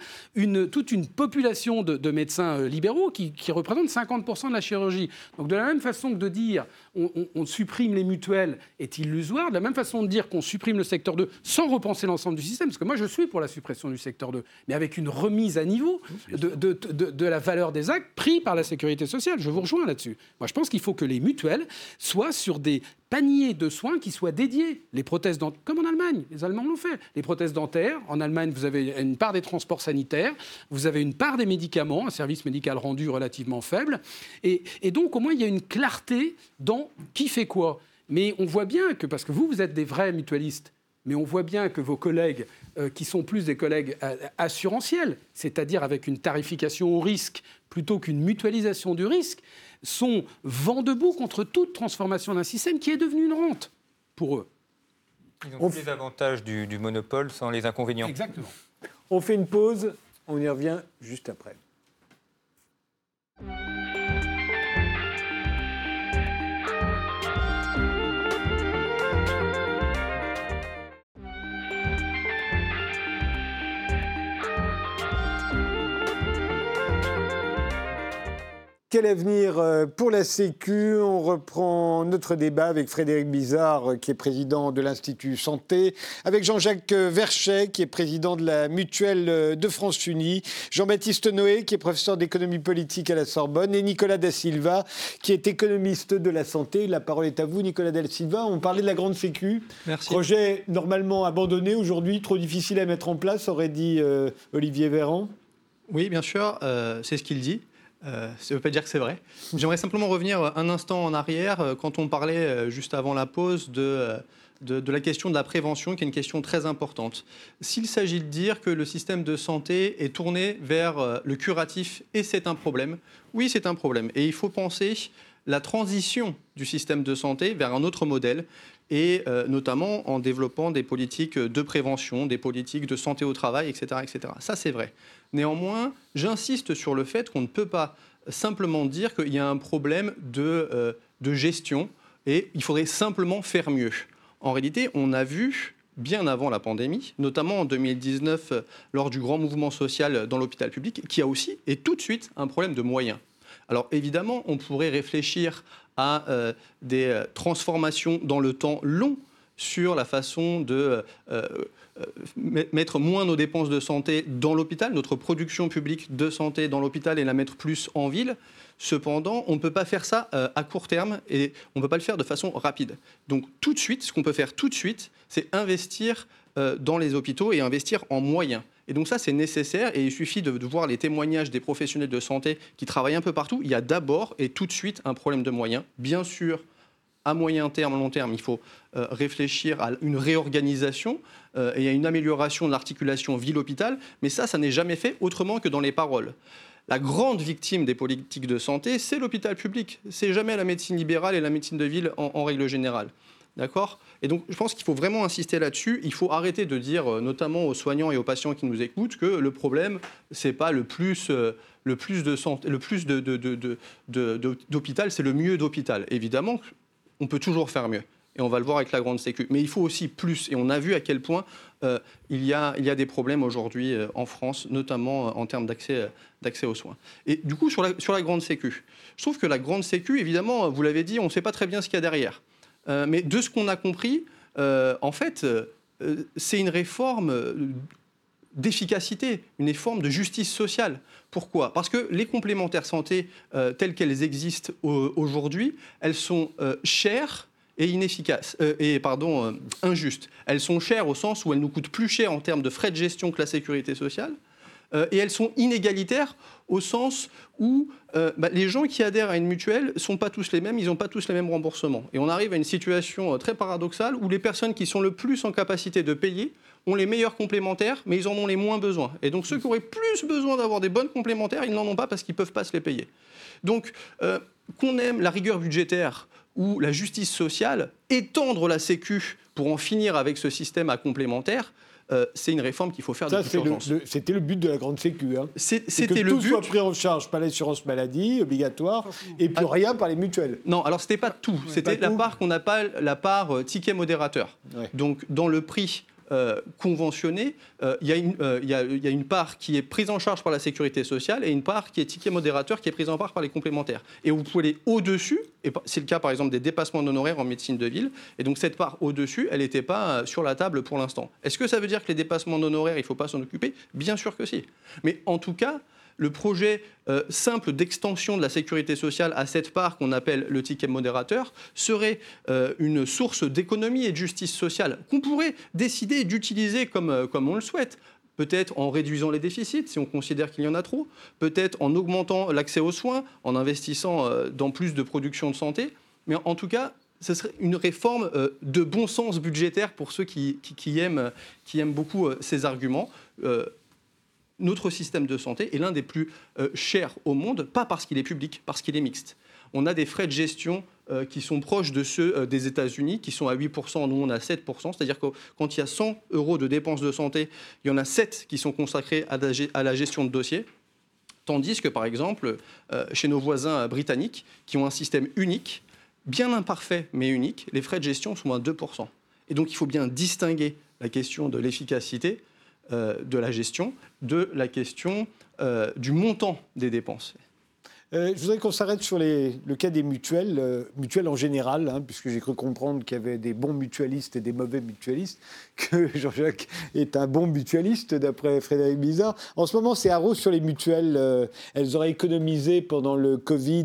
toute une population de, médecins libéraux qui, qui représentent 50% de la chirurgie. Donc, de la même façon que de dire, on, on supprime les mutuelles, est illusoire. De la même façon de dire qu'on supprime le secteur 2 sans repenser l'ensemble du système, parce que moi je suis pour la suppression du secteur 2, mais avec une remise à niveau de, de, la valeur des actes pris par la sécurité sociale. Je vous rejoins là-dessus. Moi je pense qu'il faut que les mutuelles soient sur des paniers de soins qui soient dédiés. Les prothèses dentaires, comme en Allemagne, les Allemands l'ont fait. Les prothèses dentaires, en Allemagne, vous avez une part des transports sanitaires, vous avez une part des médicaments, un service médical rendu relativement faible. Et, et donc, au moins, il y a une clarté dans qui fait quoi. Mais on voit bien que, parce que vous, vous êtes des vrais mutualistes, mais on voit bien que vos collègues, euh, qui sont plus des collègues euh, assurantiels, c'est-à-dire avec une tarification au risque plutôt qu'une mutualisation du risque, sont vent debout contre toute transformation d'un système qui est devenu une rente pour eux. Ils ont tous les avantages du, du monopole sans les inconvénients. Exactement. On fait une pause, on y revient juste après. Quel avenir euh, pour la Sécu? On reprend notre débat avec Frédéric Bizarre, euh, qui est président de l'Institut Santé, avec Jean-Jacques euh, Verchet, qui est président de la Mutuelle de France Unie, Jean-Baptiste Noé, qui est professeur d'économie politique à la Sorbonne, et Nicolas Da Silva, qui est économiste de la santé. La parole est à vous, Nicolas Da Silva. On parlait de la grande Sécu. Merci. Projet normalement abandonné aujourd'hui, trop difficile à mettre en place, aurait dit Olivier Véran. Oui, bien sûr, c'est ce qu'il dit. Euh, ça ne veut pas dire que c'est vrai. J'aimerais simplement revenir un instant en arrière euh, quand on parlait euh, juste avant la pause de, de, la question de la prévention, qui est une question très importante. S'il s'agit de dire que le système de santé est tourné vers le curatif et c'est un problème, oui, c'est un problème. Et il faut penser la transition du système de santé vers un autre modèle et notamment en développant des politiques de prévention, des politiques de santé au travail, etc. etc. Ça, c'est vrai. Néanmoins, j'insiste sur le fait qu'on ne peut pas simplement dire qu'il y a un problème de, euh, de gestion et il faudrait simplement faire mieux. En réalité, on a vu bien avant la pandémie, notamment en 2019 euh, lors du grand mouvement social dans l'hôpital public, qui a aussi et tout de suite un problème de moyens. Alors évidemment, on pourrait réfléchir à euh, des transformations dans le temps long sur la façon de euh, mettre moins nos dépenses de santé dans l'hôpital, notre production publique de santé dans l'hôpital et la mettre plus en ville. Cependant, on ne peut pas faire ça euh, à court terme et on ne peut pas le faire de façon rapide. Donc tout de suite, ce qu'on peut faire tout de suite, c'est investir euh, dans les hôpitaux et investir en moyens. Et donc ça, c'est nécessaire et il suffit de, voir les témoignages des professionnels de santé qui travaillent un peu partout. Il y a d'abord et tout de suite un problème de moyens. Bien sûr, à moyen terme, long terme, il faut euh, réfléchir à une réorganisation euh, et à une amélioration de l'articulation ville-hôpital, mais ça, ça n'est jamais fait autrement que dans les paroles. La grande victime des politiques de santé, c'est l'hôpital public. C'est jamais la médecine libérale et la médecine de ville en, règle générale. D'accord? Et donc, je pense qu'il faut vraiment insister là-dessus. Il faut arrêter de dire, euh, notamment aux soignants et aux patients qui nous écoutent, que le problème, c'est pas le plus, le plus de santé, le plus d'hôpital, c'est le mieux d'hôpital. Évidemment, on peut toujours faire mieux. Et on va le voir avec la grande sécu. Mais il faut aussi plus. Et on a vu à quel point euh, il, y a, il y a des problèmes aujourd'hui euh, en France, notamment euh, en termes d'accès, d'accès aux soins. Et du coup, sur la, sur la grande sécu, je trouve que la grande sécu, évidemment, vous l'avez dit, on ne sait pas très bien ce qu'il y a derrière. Mais de ce qu'on a compris, en fait, c'est une réforme d'efficacité, une réforme de justice sociale. Pourquoi? Parce que les complémentaires santé euh, telles qu'elles existent aujourd'hui, elles sont euh, chères et inefficaces euh, et pardon injustes. Elles sont chères au sens où elles nous coûtent plus cher en termes de frais de gestion que la sécurité sociale. Et elles sont inégalitaires au sens où bah, les gens qui adhèrent à une mutuelle ne sont pas tous les mêmes, ils n'ont pas tous les mêmes remboursements. Et on arrive à une situation très paradoxale où les personnes qui sont le plus en capacité de payer ont les meilleurs complémentaires, mais ils en ont les moins besoin. Et donc ceux qui auraient plus besoin d'avoir des bonnes complémentaires, ils n'en ont pas parce qu'ils ne peuvent pas se les payer. Donc euh, qu'on aime la rigueur budgétaire ou la justice sociale, étendre la Sécu pour en finir avec ce système à complémentaire, euh, c'est une réforme qu'il faut faire Ça, de C'était le but de la grande Sécu. Hein. C'était que le tout but. soit pris en charge par l'assurance maladie obligatoire et puis rien par les mutuelles. Non, alors c'était pas tout. C'était la part qu'on appelle la part ticket modérateur. Donc dans le prix euh, conventionnés, euh, il y, y, a une part qui est prise en charge par la sécurité sociale et une part qui est ticket modérateur qui est prise en charge par les complémentaires. Et vous pouvez aller au-dessus, et c'est le cas par exemple des dépassements d'honoraires en médecine de ville, et donc cette part au-dessus, elle n'était pas sur la table pour l'instant. Est-ce que ça veut dire que les dépassements d'honoraires, il ne faut pas s'en occuper? Bien sûr que si. Mais en tout cas, le projet euh, simple d'extension de la sécurité sociale à cette part qu'on appelle le ticket modérateur serait euh, une source d'économie et de justice sociale qu'on pourrait décider d'utiliser comme, euh, comme on le souhaite. Peut-être en réduisant les déficits si on considère qu'il y en a trop, peut-être en augmentant l'accès aux soins, en investissant dans plus de production de santé, mais en tout cas, ce serait une réforme de bon sens budgétaire pour ceux qui, aiment, qui aiment beaucoup ces arguments notre système de santé est l'un des plus euh, chers au monde, pas parce qu'il est public, parce qu'il est mixte. On a des frais de gestion euh, qui sont proches de ceux euh, des États-Unis, qui sont à 8%, nous on a 7%, c'est-à-dire que quand il y a 100 euros de dépenses de santé, il y en a 7 qui sont consacrés à la, gestion de dossiers. Tandis que, par exemple, chez nos voisins britanniques, qui ont un système unique, bien imparfait mais unique, les frais de gestion sont à 2%. Et donc il faut bien distinguer la question de l'efficacité de la gestion, de la question euh, du montant des dépenses. Euh, je voudrais qu'on s'arrête sur le cas des mutuelles, mutuelles en général, hein, puisque j'ai cru comprendre qu'il y avait des bons mutualistes et des mauvais mutualistes, que Jean-Jacques est un bon mutualiste, d'après Frédéric Bizarre. En ce moment, c'est à sur les mutuelles. elles auraient économisé pendant le Covid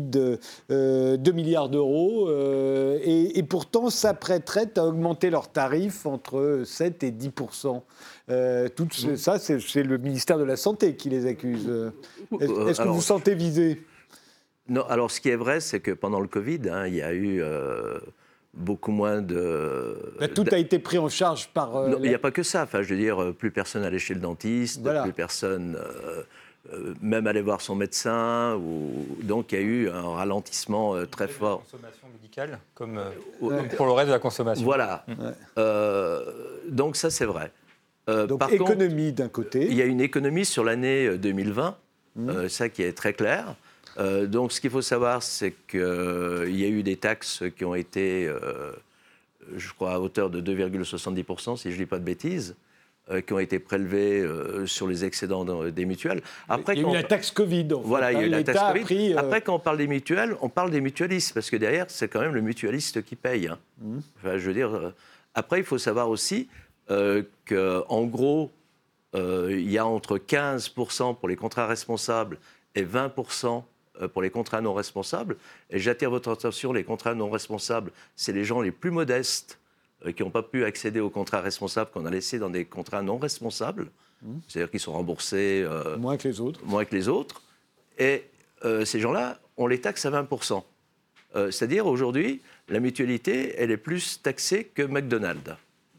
2 milliards d'euros, et, et, pourtant s'apprêteraient à augmenter leurs tarifs entre 7 et 10 euh, tout ça, c'est le ministère de la Santé qui les accuse. Euh, est-ce que vous vous sentez visé Non, alors ce qui est vrai, c'est que pendant le Covid, hein, il y a eu euh, beaucoup moins de. tout a été pris en charge par. il n'y a pas que ça. Enfin, je veux dire, plus personne n'allait chez le dentiste, plus personne. même aller voir son médecin, ou... donc il y a eu un ralentissement très fort. consommation médicale, comme, pour le reste de la consommation. Voilà. donc ça, c'est vrai. Euh, Donc économie d'un côté. Il y a une économie sur l'année 2020, euh, mmh. euh, ça qui est très clair. Donc ce qu'il faut savoir, c'est qu'il y a eu des taxes qui ont été, je crois, à hauteur de 2,70%, si je ne dis pas de bêtises. qui ont été prélevées sur les excédents des mutuelles. Après, il y a eu la taxe Covid. voilà, il y a eu la taxe Covid. Après, quand on parle des mutuelles, on parle des mutualistes, parce que derrière, c'est quand même le mutualiste qui paye. Hein. Mmh. Enfin, je veux dire, après, il faut savoir aussi euh, qu'en gros, euh, il y a entre 15% pour les contrats responsables et 20% euh, pour les contrats non responsables. Et j'attire votre attention, les contrats non responsables, c'est les gens les plus modestes qui n'ont pas pu accéder aux contrats responsables qu'on a laissés dans des contrats non responsables, mmh. c'est-à-dire qu'ils sont remboursés moins que les autres. Moins que les autres. Et ces gens-là, on les taxe à 20%. c'est-à-dire aujourd'hui, la mutualité, elle est plus taxée que McDonald's.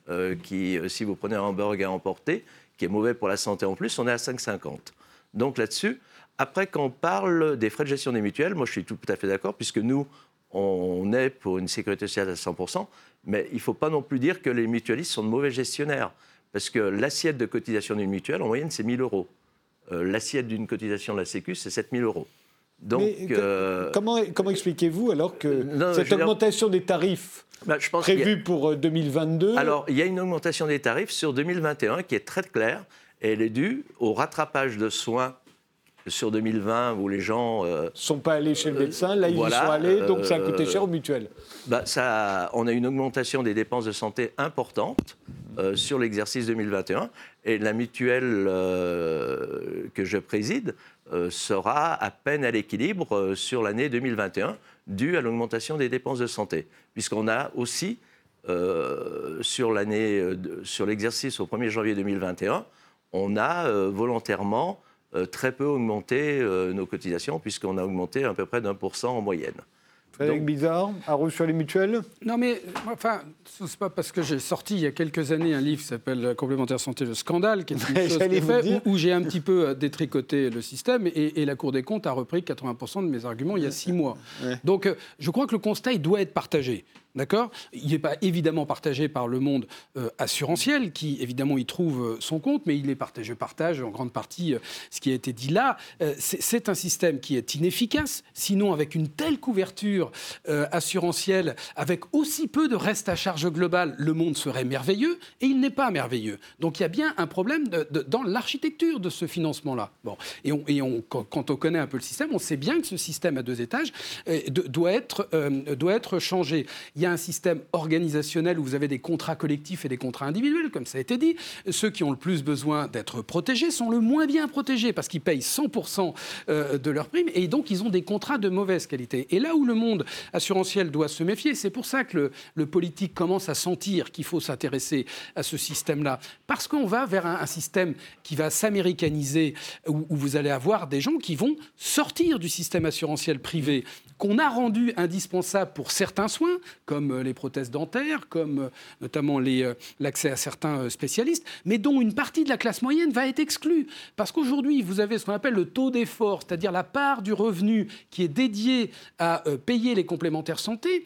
Euh, qui, euh, si vous prenez un hamburger emporté, qui est mauvais pour la santé en plus, on est à 5,50. Donc là-dessus, après, quand on parle des frais de gestion des mutuelles, moi je suis tout à fait d'accord, puisque nous, on est pour une sécurité sociale à 100%, mais il ne faut pas non plus dire que les mutualistes sont de mauvais gestionnaires, parce que l'assiette de cotisation d'une mutuelle, en moyenne, c'est 1000 euros. Euh, l'assiette d'une cotisation de la Sécu, c'est 7000 euros. Donc, comment, comment expliquez-vous alors que cette augmentation des tarifs bah, je pense prévu pour 2022 euh, Alors, il y a une augmentation des tarifs sur 2021 qui est très claire. Et elle est due au rattrapage de soins sur 2020 où les gens ne euh, sont pas allés chez le médecin, là ils y sont allés, donc ça a coûté cher aux mutuelles. Bah, ça, on a une augmentation des dépenses de santé importante euh, sur l'exercice 2021 et la mutuelle que je préside sera à peine à l'équilibre sur l'année 2021 due à l'augmentation des dépenses de santé, puisqu'on a aussi, euh, sur l'année, euh, sur l'exercice au 1er janvier 2021, on a euh, volontairement très peu augmenté nos cotisations, puisqu'on a augmenté à peu près d'un pour cent en moyenne. Frédéric Bizarre, à sur les mutuelles Non, mais enfin, c'est pas parce que j'ai sorti il y a quelques années un livre qui s'appelle Complémentaire santé, le scandale, qui est une chose fait, où, j'ai un petit peu détricoté le système et, la Cour des comptes a repris 80% de mes arguments il y a six mois. Donc, je crois que le constat, il doit être partagé. D'accord? Il n'est pas évidemment partagé par le monde euh, assurantiel, qui évidemment y trouve euh, son compte, mais il est partagé, je partage en grande partie euh, ce qui a été dit là. c'est un système qui est inefficace, sinon avec une telle couverture assurantielle, avec aussi peu de reste à charge globale, le monde serait merveilleux, et il n'est pas merveilleux. Donc il y a bien un problème dans l'architecture de ce financement-là. Bon, et, on, quand, on connaît un peu le système, on sait bien que ce système à deux étages doit, être, doit être changé. A un système organisationnel où vous avez des contrats collectifs et des contrats individuels, comme ça a été dit. Ceux qui ont le plus besoin d'être protégés sont le moins bien protégés parce qu'ils payent 100% euh, de leurs primes et donc ils ont des contrats de mauvaise qualité. Et là où le monde assurantiel doit se méfier, c'est pour ça que le, politique commence à sentir qu'il faut s'intéresser à ce système-là. Parce qu'on va vers un, système qui va s'américaniser, où, où vous allez avoir des gens qui vont sortir du système assurantiel privé qu'on a rendu indispensable pour certains soins, comme euh, les prothèses dentaires, comme euh, notamment euh, l'accès à certains spécialistes, mais dont une partie de la classe moyenne va être exclue. Parce qu'aujourd'hui, vous avez ce qu'on appelle le taux d'effort, c'est-à-dire la part du revenu qui est dédiée à payer les complémentaires santé,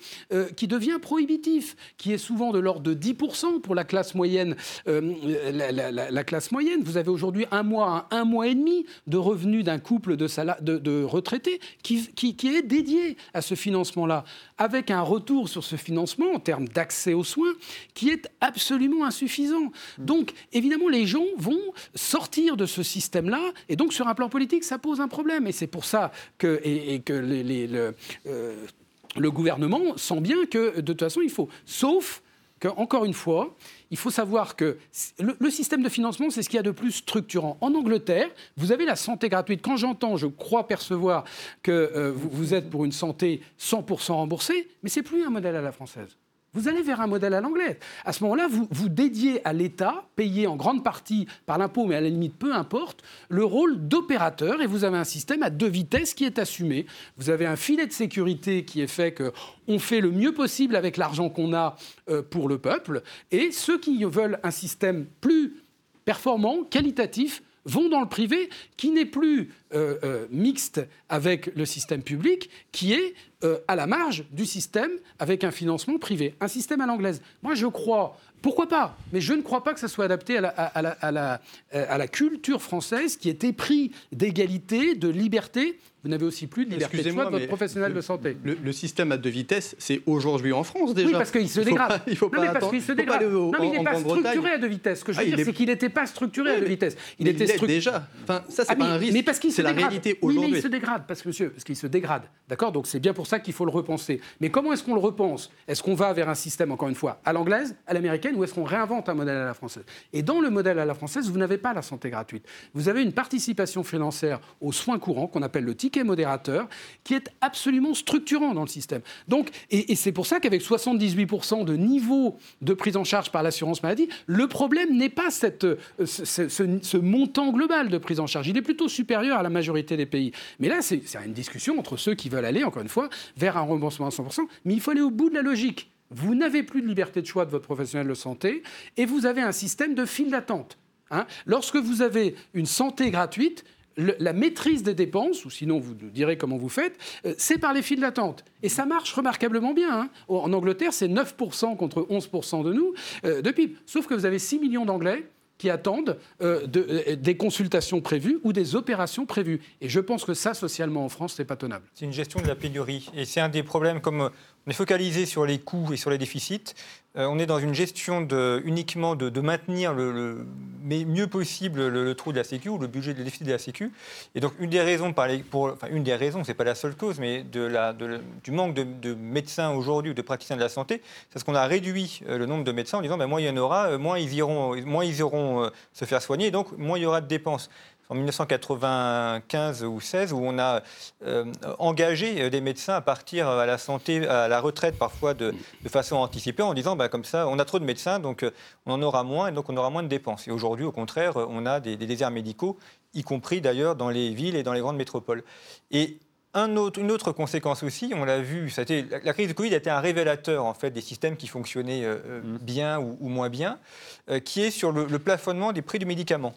qui devient prohibitif, qui est souvent de l'ordre de 10% pour la classe moyenne. La, classe moyenne, vous avez aujourd'hui un mois, un, mois et demi de revenus d'un couple de, retraités qui est dédié à ce financement-là, avec un retour sur ce financement en termes d'accès aux soins qui est absolument insuffisant. Donc, évidemment, les gens vont sortir de ce système-là, et donc sur un plan politique, ça pose un problème. Et c'est pour ça que, et, que les, le, euh, le gouvernement sent bien que, de toute façon, il faut, sauf qu'encore une fois, il faut savoir que le, système de financement, c'est ce qu'il y a de plus structurant. En Angleterre, vous avez la santé gratuite. Quand j'entends, je crois percevoir que euh, vous, êtes pour une santé 100% remboursée, mais c'est plus un modèle à la française. Vous allez vers un modèle à l'anglaise. À ce moment-là, vous, vous dédiez à l'État, payé en grande partie par l'impôt, mais à la limite peu importe, le rôle d'opérateur et vous avez un système à deux vitesses qui est assumé. Vous avez un filet de sécurité qui est fait qu'on fait le mieux possible avec l'argent qu'on a euh, pour le peuple et ceux qui veulent un système plus performant, qualitatif, vont dans le privé, qui n'est plus euh, euh, mixte avec le système public, qui est euh, à la marge du système avec un financement privé, un système à l'anglaise. Moi, je crois, pourquoi pas, mais je ne crois pas que ça soit adapté à la, à la, à la culture française qui est épris d'égalité, de liberté vous n'avez aussi plus de liberté de choix de votre professionnel de santé. Le, système à deux vitesses, c'est aujourd'hui en France déjà. Oui, parce qu'il se dégrade. Il faut pas, non, mais parce qu'il se dégrade. non, mais il n'est pas structuré à deux vitesses. Ce que je veux ah, dire, c'est qu'il n'était pas structuré à deux vitesses. Il était structuré déjà. Enfin, ça, c'est ah, pas un risque. Mais parce qu'il C'est la réalité aujourd'hui. Oui, mais il se dégrade, parce que monsieur, parce qu'il se dégrade. D'accord? Donc c'est bien pour ça qu'il faut le repenser. Mais comment est-ce qu'on le repense? Est-ce qu'on va vers un système, encore une fois, à l'anglaise, à l'américaine, ou est-ce qu'on réinvente un modèle à la française? Et dans le modèle à la française, vous n'avez pas la santé gratuite. Vous avez une participation financière aux soins courants qu'on appelle le ticket modérateur qui est absolument structurant dans le système. Donc, et, c'est pour ça qu'avec 78% de niveau de prise en charge par l'assurance maladie, le problème n'est pas cette, euh, ce, montant global de prise en charge. Il est plutôt supérieur à la majorité des pays. Mais là, c'est une discussion entre ceux qui veulent aller, encore une fois, vers un remboursement à 100%. Mais il faut aller au bout de la logique. Vous n'avez plus de liberté de choix de votre professionnel de santé et vous avez un système de file d'attente. Hein. Lorsque vous avez une santé gratuite, la maîtrise des dépenses, ou sinon vous nous direz comment vous faites, euh, c'est par les files d'attente. Et ça marche remarquablement bien. Hein. En Angleterre, c'est 9% contre 11% de nous euh, de PIB. Sauf que vous avez 6 millions d'Anglais qui attendent euh, des consultations prévues ou des opérations prévues. Et je pense que ça, socialement, en France, c'est pas tenable. C'est une gestion de la pénurie. Et c'est un des problèmes, comme on est focalisé sur les coûts et sur les déficits. Euh, on est dans une gestion uniquement de, maintenir le, mieux possible le, trou de la Sécu ou le budget de déficit de la Sécu. Et donc une des raisons, par pour, enfin une des raisons, c'est pas la seule cause, mais du manque de, médecins aujourd'hui ou de praticiens de la santé, c'est ce qu'on a réduit euh, le nombre de médecins en disant ben, moins il y en aura, euh, moins ils iront, moins ils iront se faire soigner, donc moins il y aura de dépenses en 1995 ou 16 où on a euh, engagé euh, des médecins à partir à la santé, à la retraite parfois de, façon anticipée en disant bah, comme ça on a trop de médecins donc euh, on en aura moins et donc on aura moins de dépenses. Et aujourd'hui au contraire on a des, déserts médicaux, y compris d'ailleurs dans les villes et dans les grandes métropoles. Et un autre, une autre conséquence aussi, on l'a vu, ça a été, la, crise de Covid a été un révélateur en fait des systèmes qui fonctionnaient mmh. bien ou, moins bien, qui est sur le plafonnement des prix du médicament.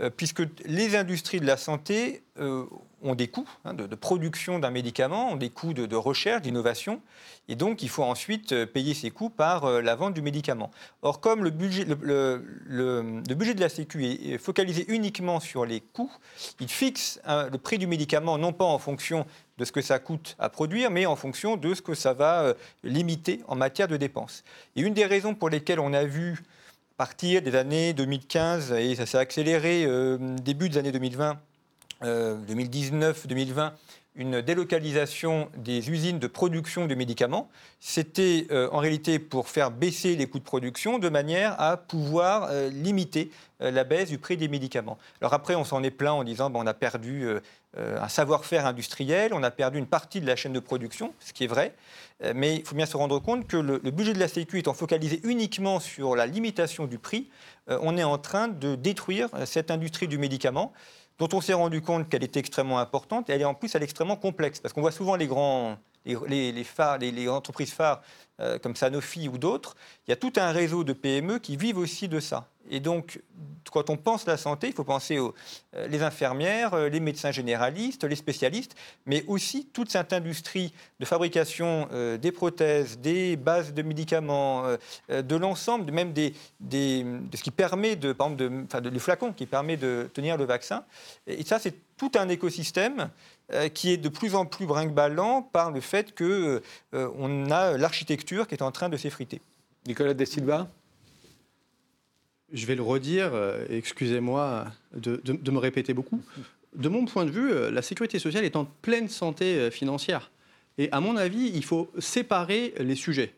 Euh, puisque les industries de la santé euh, ont des coûts hein, de, production d'un médicament, ont des coûts de, recherche, d'innovation, et donc il faut ensuite euh, payer ces coûts par la vente du médicament. Or, comme le budget, de la Sécu est focalisé uniquement sur les coûts, il fixe hein, le prix du médicament non pas en fonction de ce que ça coûte à produire, mais en fonction de ce que ça va limiter en matière de dépenses. Et une des raisons pour lesquelles on a vu partir des années 2015, et ça s'est accéléré début des années 2020, 2019-2020 euh, une délocalisation des usines de production de médicaments. C'était euh, en réalité pour faire baisser les coûts de production de manière à pouvoir euh, limiter la baisse du prix des médicaments. Alors après, on s'en est plaint en disant on a perdu un savoir-faire industriel, on a perdu une partie de la chaîne de production, ce qui est vrai. mais il faut bien se rendre compte que le, le, budget de la Sécu étant focalisé uniquement sur la limitation du prix, on est en train de détruire cette industrie du médicament dont on s'est rendu compte qu'elle était extrêmement importante et elle est en plus elle est extrêmement complexe parce qu'on voit souvent les grands les, les, entreprises phares euh, comme Sanofi ou d'autres, il y a tout un réseau de PME qui vivent aussi de ça. Et donc, quand on pense la santé, il faut penser aux euh, les infirmières, euh, les médecins généralistes, les spécialistes, mais aussi toute cette industrie de fabrication des prothèses, des bases de médicaments, de l'ensemble, même des, des, de ce qui permet de, par exemple, enfin, de, flacons qui permet de tenir le vaccin. Et ça, c'est tout un écosystème euh, qui est de plus en plus brinque-ballant par le fait qu'on euh, a l'architecture qui est en train de s'effriter. Nicolas De Silva Je vais le redire, euh, excusez-moi de, me répéter beaucoup. De mon point de vue, la sécurité sociale est en pleine santé financière. Et à mon avis, il faut séparer les sujets.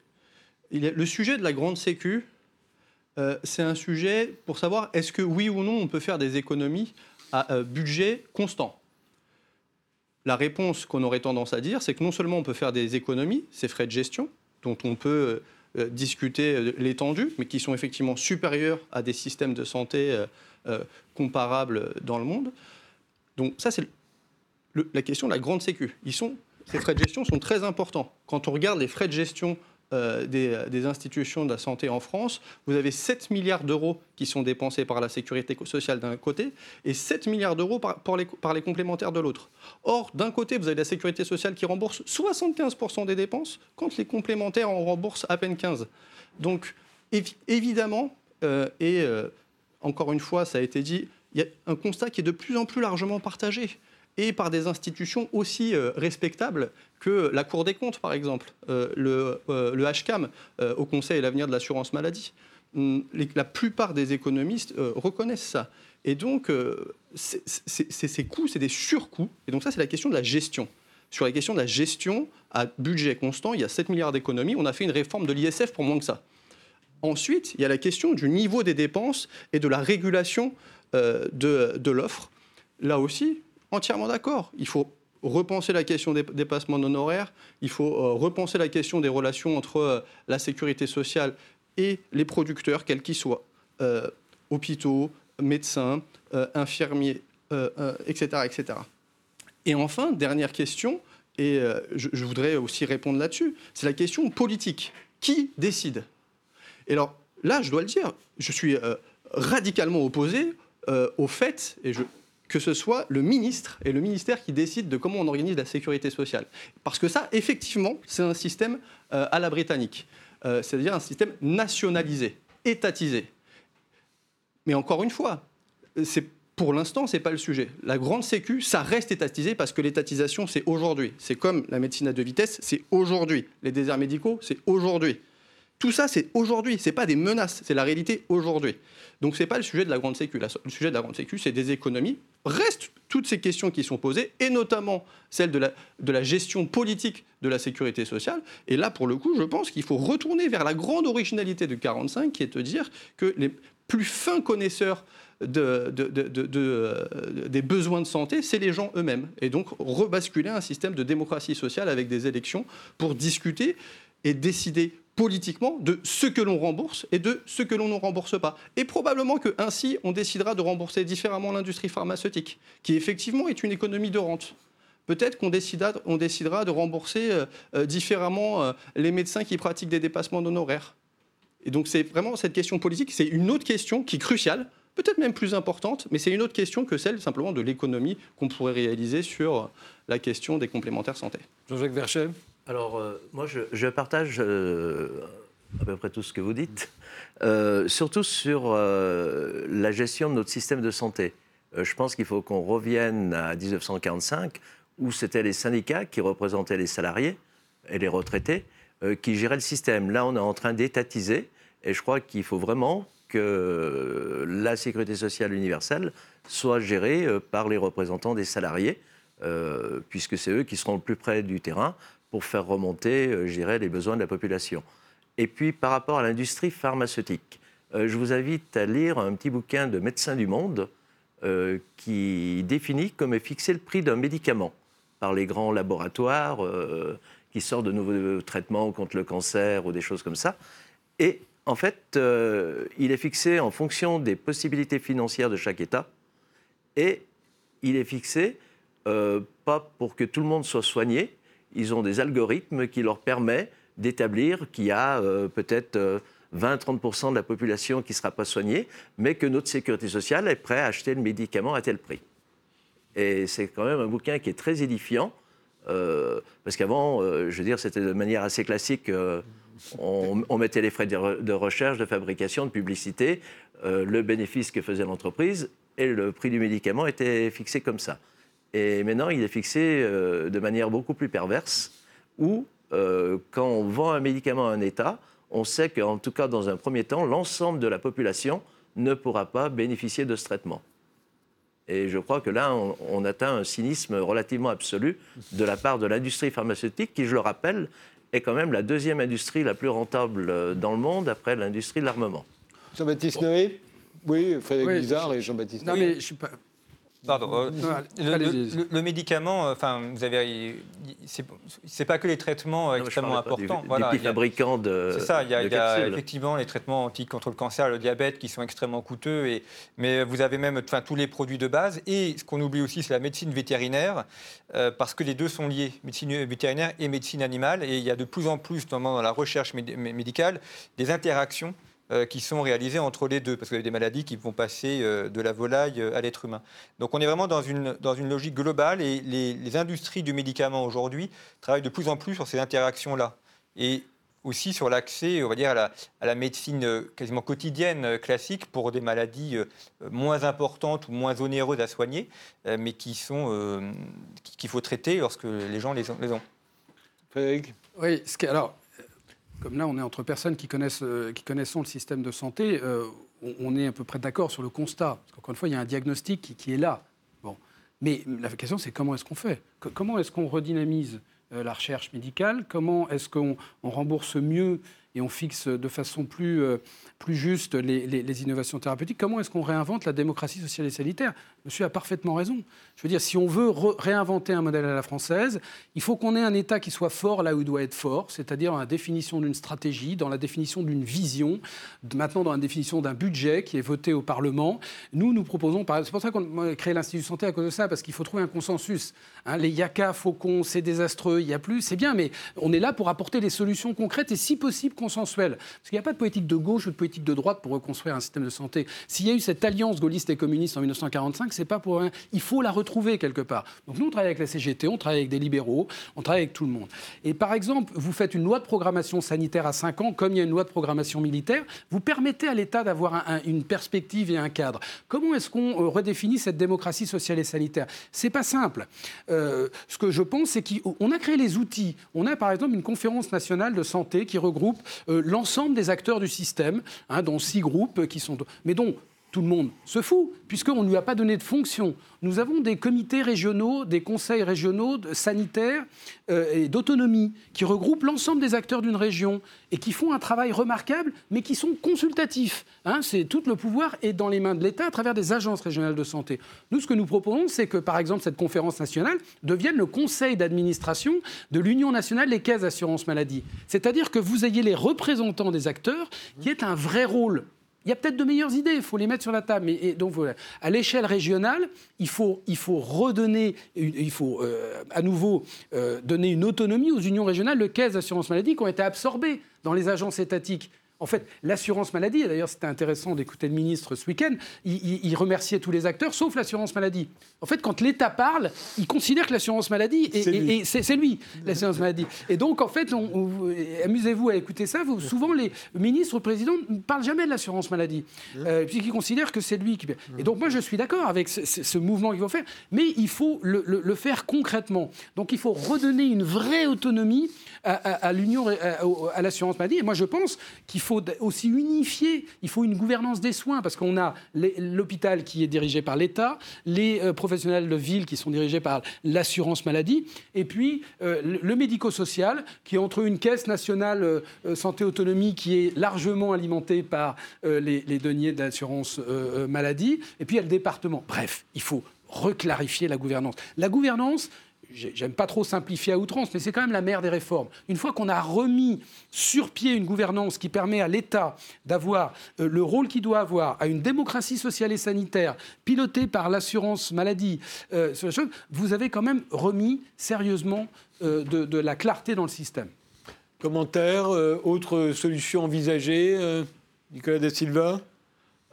le sujet de la grande sécu, c'est un sujet pour savoir est-ce que oui ou non on peut faire des économies à budget constant la réponse qu'on aurait tendance à dire, c'est que non seulement on peut faire des économies, ces frais de gestion, dont on peut euh, euh, discuter euh, l'étendue, mais qui sont effectivement supérieurs à des systèmes de santé comparables dans le monde. Donc ça, c'est la question de la grande sécu. Ils sont, ces frais de gestion sont très importants. Quand on regarde les frais de gestion euh, des, institutions de la santé en France, vous avez 7 milliards d'euros qui sont dépensés par la sécurité sociale d'un côté et 7 milliards d'euros par, les, complémentaires de l'autre. Or, d'un côté, vous avez la sécurité sociale qui rembourse 75% des dépenses, quand les complémentaires en remboursent à peine 15%. Donc, évidemment, euh, et euh, encore une fois, ça a été dit, il y a un constat qui est de plus en plus largement partagé et par des institutions aussi euh, respectables que la Cour des comptes, par exemple, euh, le, euh, HCAM, au Conseil et l'avenir de l'assurance maladie. Hum, la plupart des économistes reconnaissent ça. Et donc, ces coûts, c'est des surcoûts. Et donc ça, c'est la question de la gestion. Sur la question de la gestion à budget constant, il y a 7 milliards d'économies. On a fait une réforme de l'ISF pour moins que ça. Ensuite, il y a la question du niveau des dépenses et de la régulation de l'offre. Là aussi, entièrement d'accord. Il faut repenser la question des dépassements d'honoraires, il faut euh, repenser la question des relations entre euh, la sécurité sociale et les producteurs, quels qu'ils soient, euh, hôpitaux, médecins, infirmiers, etc., etc. Et enfin, dernière question, et je, je, voudrais aussi répondre là-dessus, c'est la question politique. Qui décide? Et alors là, je dois le dire, je suis radicalement opposé au fait, et je, que ce soit le ministre et le ministère qui décident de comment on organise la sécurité sociale. Parce que ça, effectivement, c'est un système euh, à la britannique, euh, c'est-à-dire un système nationalisé, étatisé. Mais encore une fois, c'est pour l'instant, ce n'est pas le sujet. La grande sécu, ça reste étatisé parce que l'étatisation, c'est aujourd'hui. C'est comme la médecine à deux vitesses, c'est aujourd'hui. Les déserts médicaux, c'est aujourd'hui. Tout ça, c'est aujourd'hui. Ce n'est pas des menaces, c'est la réalité aujourd'hui. Donc ce n'est pas le sujet de la grande sécu. Le sujet de la grande sécu, c'est des économies. Restent toutes ces questions qui sont posées, et notamment celle de la, gestion politique de la sécurité sociale. Et là, pour le coup, je pense qu'il faut retourner vers la grande originalité de 45, qui est de dire que les plus fins connaisseurs euh, des besoins de santé, c'est les gens eux-mêmes. Et donc rebasculer un système de démocratie sociale avec des élections pour discuter et décider politiquement de ce que l'on rembourse et de ce que l'on ne rembourse pas. Et probablement qu'ainsi, on décidera de rembourser différemment l'industrie pharmaceutique, qui effectivement est une économie de rente. Peut-être qu'on décidera, on décidera de rembourser euh, euh, différemment euh, les médecins qui pratiquent des dépassements d'honoraires. Et donc c'est vraiment cette question politique, c'est une autre question qui est cruciale peut-être même plus importante, mais c'est une autre question que celle simplement de l'économie qu'on pourrait réaliser sur la question des complémentaires santé. Jean-Jacques Verchet Alors, euh, moi, je, partage euh, à peu près tout ce que vous dites, euh, surtout sur la gestion de notre système de santé. je pense qu'il faut qu'on revienne à 1945, où c'était les syndicats qui représentaient les salariés et les retraités, qui géraient le système. Là, on est en train d'étatiser, et je crois qu'il faut vraiment que la sécurité sociale universelle soit gérée par les représentants des salariés. Puisque c'est eux qui seront le plus près du terrain pour faire remonter, euh, je dirais, les besoins de la population. Et puis, par rapport à l'industrie pharmaceutique, euh, je vous invite à lire un petit bouquin de Médecins du Monde qui définit comment est fixé le prix d'un médicament par les grands laboratoires qui sortent de nouveaux traitements contre le cancer ou des choses comme ça. Et en fait, il est fixé en fonction des possibilités financières de chaque État et il est fixé euh, pas pour que tout le monde soit soigné. Ils ont des algorithmes qui leur permettent d'établir qu'il y a euh, peut-être 20-30% euh, de la population qui ne sera pas soignée, mais que notre sécurité sociale est prête à acheter le médicament à tel prix. Et c'est quand même un bouquin qui est très édifiant, parce qu'avant, je veux dire, c'était de manière assez classique. On, on, mettait les frais de recherche, de fabrication, de publicité, le bénéfice que faisait l'entreprise, et le prix du médicament était fixé comme ça. Et maintenant, il est fixé euh, de manière beaucoup plus perverse, où euh, quand on vend un médicament à un État, on sait qu'en tout cas, dans un premier temps, l'ensemble de la population ne pourra pas bénéficier de ce traitement. Et je crois que là, on, atteint un cynisme relativement absolu de la part de l'industrie pharmaceutique, qui, je le rappelle, est quand même la deuxième industrie la plus rentable euh, dans le monde après l'industrie de l'armement. Jean-Baptiste Noé Oui, Frédéric Bizarre et Jean-Baptiste Noé. Non, mais je suis pas Pardon. Euh, le, médicament, euh, enfin, vous avez, c'est pas que les traitements extrêmement importants. Du, voilà, des fabricants de. C'est ça. Il y a, effectivement les traitements anti contre le cancer, le diabète, qui sont extrêmement coûteux. Et, mais vous avez même, enfin, tous les produits de base. Et ce qu'on oublie aussi, c'est la médecine vétérinaire, euh, parce que les deux sont liés, médecine vétérinaire et médecine animale. Et il y a de plus en plus, notamment dans la recherche médicale, des interactions euh, qui sont réalisées entre les deux, parce qu'il y a des maladies qui vont passer euh, de la volaille euh, à l'être humain. Donc on est vraiment dans une, dans une logique globale et les, industries du médicament aujourd'hui travaillent de plus en plus sur ces interactions-là. Et aussi sur l'accès, on va dire, à la, à la, médecine quasiment quotidienne classique pour des maladies moins importantes ou moins onéreuses à soigner, mais qui sont qu'il faut traiter lorsque les gens les ont. Les ont. Frédéric? Oui, ce alors comme là on est entre personnes qui connaissent, euh, le système de santé, euh, on, est à peu près d'accord sur le constat. Parce une fois, il y a un diagnostic qui, est là. Mais la question, c'est comment est-ce qu'on fait? Comment est-ce qu'on redynamise euh, la recherche médicale? Comment est-ce qu'on rembourse mieux et on fixe de façon plus, plus juste les, innovations thérapeutiques? Comment est-ce qu'on réinvente la démocratie sociale et sanitaire? Monsieur a parfaitement raison. Je veux dire, si on veut réinventer un modèle à la française, il faut qu'on ait un État qui soit fort là où il doit être fort, c'est-à-dire dans la définition d'une stratégie, dans la définition d'une vision, maintenant dans la définition d'un budget qui est voté au Parlement. Nous, nous proposons, c'est pour ça qu'on a créé l'Institut de santé à cause de ça, parce qu'il faut trouver un consensus. Hein, les yaka, faucons, c'est désastreux, il n'y a plus, c'est bien, mais on est là pour apporter des solutions concrètes et si possible consensuelles. Parce qu'il n'y a pas de politique de gauche ou de politique de droite pour reconstruire un système de santé. S'il y a eu cette alliance gaulliste et communiste en 1945, c'est pas pour rien. Il faut la retrouver quelque part. Donc nous, on travaille avec la CGT, on travaille avec des libéraux, on travaille avec tout le monde. Et par exemple, vous faites une loi de programmation sanitaire à 5 ans, comme il y a une loi de programmation militaire, vous permettez à l'État d'avoir une perspective et un cadre. Comment est-ce qu'on euh, redéfinit cette démocratie sociale et sanitaire? C'est pas simple. Euh, ce que je pense, c'est qu'on a créé les outils. On a par exemple une conférence nationale de santé qui regroupe euh, l'ensemble des acteurs du système, hein, dont six groupes qui sont, mais dont tout le monde se fout, puisqu'on ne lui a pas donné de fonction. Nous avons des comités régionaux, des conseils régionaux sanitaires euh, et d'autonomie qui regroupent l'ensemble des acteurs d'une région et qui font un travail remarquable, mais qui sont consultatifs. Hein. c'est tout le pouvoir est dans les mains de l'État à travers des agences régionales de santé. Nous, ce que nous proposons, c'est que, par exemple, cette conférence nationale devienne le conseil d'administration de l'Union nationale des caisses d'assurance maladie. C'est-à-dire que vous ayez les représentants des acteurs qui aient un vrai rôle il y a peut-être de meilleures idées, il faut les mettre sur la table. Voilà. À l'échelle régionale, il faut, redonner, euh, à nouveau euh, donner une autonomie aux unions régionales de caisses d'assurance maladie qui ont été absorbées dans les agences étatiques. En fait, l'assurance maladie, et d'ailleurs c'était intéressant d'écouter le ministre ce week-end, il, remerciait tous les acteurs sauf l'assurance maladie. En fait, quand l'État parle, il considère que l'assurance maladie, et c'est lui, l'assurance maladie. Et donc, en fait, amusez-vous à écouter ça, vous, souvent les ministres, présidents ne parlent jamais de l'assurance maladie, euh, puisqu'ils considèrent que c'est lui qui... Et donc moi je suis d'accord avec ce, mouvement qu'il faut faire, mais il faut le, faire concrètement. Donc il faut redonner une vraie autonomie à, l'Union, à, l'assurance maladie. Et moi je pense qu'il faut aussi unifier, il faut une gouvernance des soins, parce qu'on a l'hôpital qui est dirigé par l'État, les euh, professionnels de ville qui sont dirigés par l'assurance maladie, et puis euh, le médico-social qui est entre une caisse nationale euh, santé autonomie qui est largement alimentée par les, deniers d'assurance maladie, et puis il y a le département. Bref, il faut reclarifier la gouvernance. La gouvernance, j'aime pas trop simplifier à outrance, mais c'est quand même la mère des réformes. Une fois qu'on a remis sur pied une gouvernance qui permet à l'État d'avoir euh, le rôle qu'il doit avoir, à une démocratie sociale et sanitaire pilotée par l'assurance maladie, euh, vous avez quand même remis sérieusement euh, de, la clarté dans le système. Commentaire, autre solution envisagée, Nicolas Da Silva?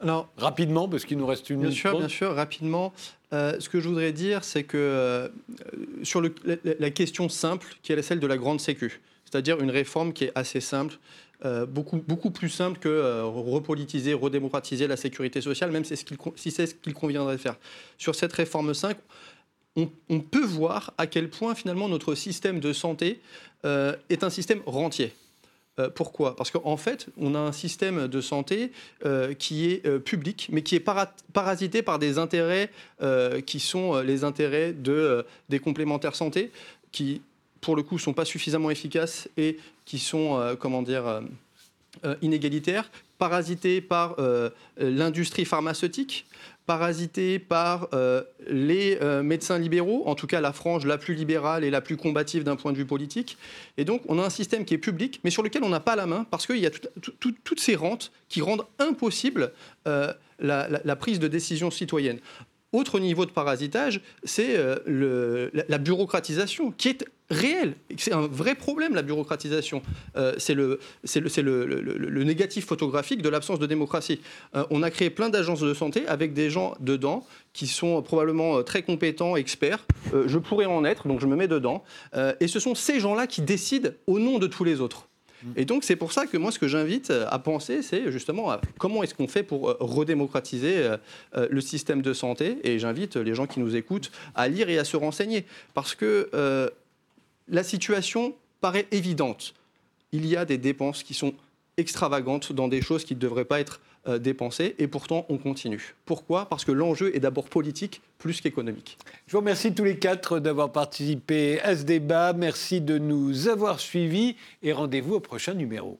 Alors, rapidement, parce qu'il nous reste une bien minute. Sûr, bien sûr, rapidement. Euh, ce que je voudrais dire, c'est que euh, sur la, question simple, qui est celle de la grande sécu, c'est-à-dire une réforme qui est assez simple, euh, beaucoup, beaucoup plus simple que repolitiser, redémocratiser la sécurité sociale, même si c'est ce qu'il conviendrait de faire. Sur cette réforme 5, on, on, peut voir à quel point finalement notre système de santé est un système rentier. Euh, pourquoi? Parce qu'en fait, on a un système de santé euh, qui est euh, public, mais qui est parasité par des intérêts qui sont les intérêts de, des complémentaires santé, qui, pour le coup, ne sont pas suffisamment efficaces et qui sont, comment dire, inégalitaires, parasités par l'industrie pharmaceutique, parasité par euh, les euh, médecins libéraux, en tout cas la frange la plus libérale et la plus combative d'un point de vue politique. Et donc on a un système qui est public, mais sur lequel on n'a pas la main, parce qu'il y a toutes ces rentes qui rendent impossible euh, la, prise de décision citoyenne. Autre niveau de parasitage, c'est la bureaucratisation, qui est réel. C'est un vrai problème, la bureaucratisation. Euh, c'est le, le, le, négatif photographique de l'absence de démocratie. Euh, on a créé plein d'agences de santé avec des gens dedans qui sont probablement euh, très compétents, experts. je pourrais en être, donc je me mets dedans. et ce sont ces gens-là qui décident au nom de tous les autres. Et donc c'est pour ça que moi ce que j'invite à penser, c'est justement comment est-ce qu'on fait pour redémocratiser le système de santé. Et j'invite les gens qui nous écoutent à lire et à se renseigner. Parce que la situation paraît évidente. Il y a des dépenses qui sont extravagantes dans des choses qui ne devraient pas être euh, dépensées, et pourtant on continue. Pourquoi? Parce que l'enjeu est d'abord politique plus qu'économique. Je vous remercie tous les quatre d'avoir participé à ce débat. Merci de nous avoir suivis et rendez-vous au prochain numéro.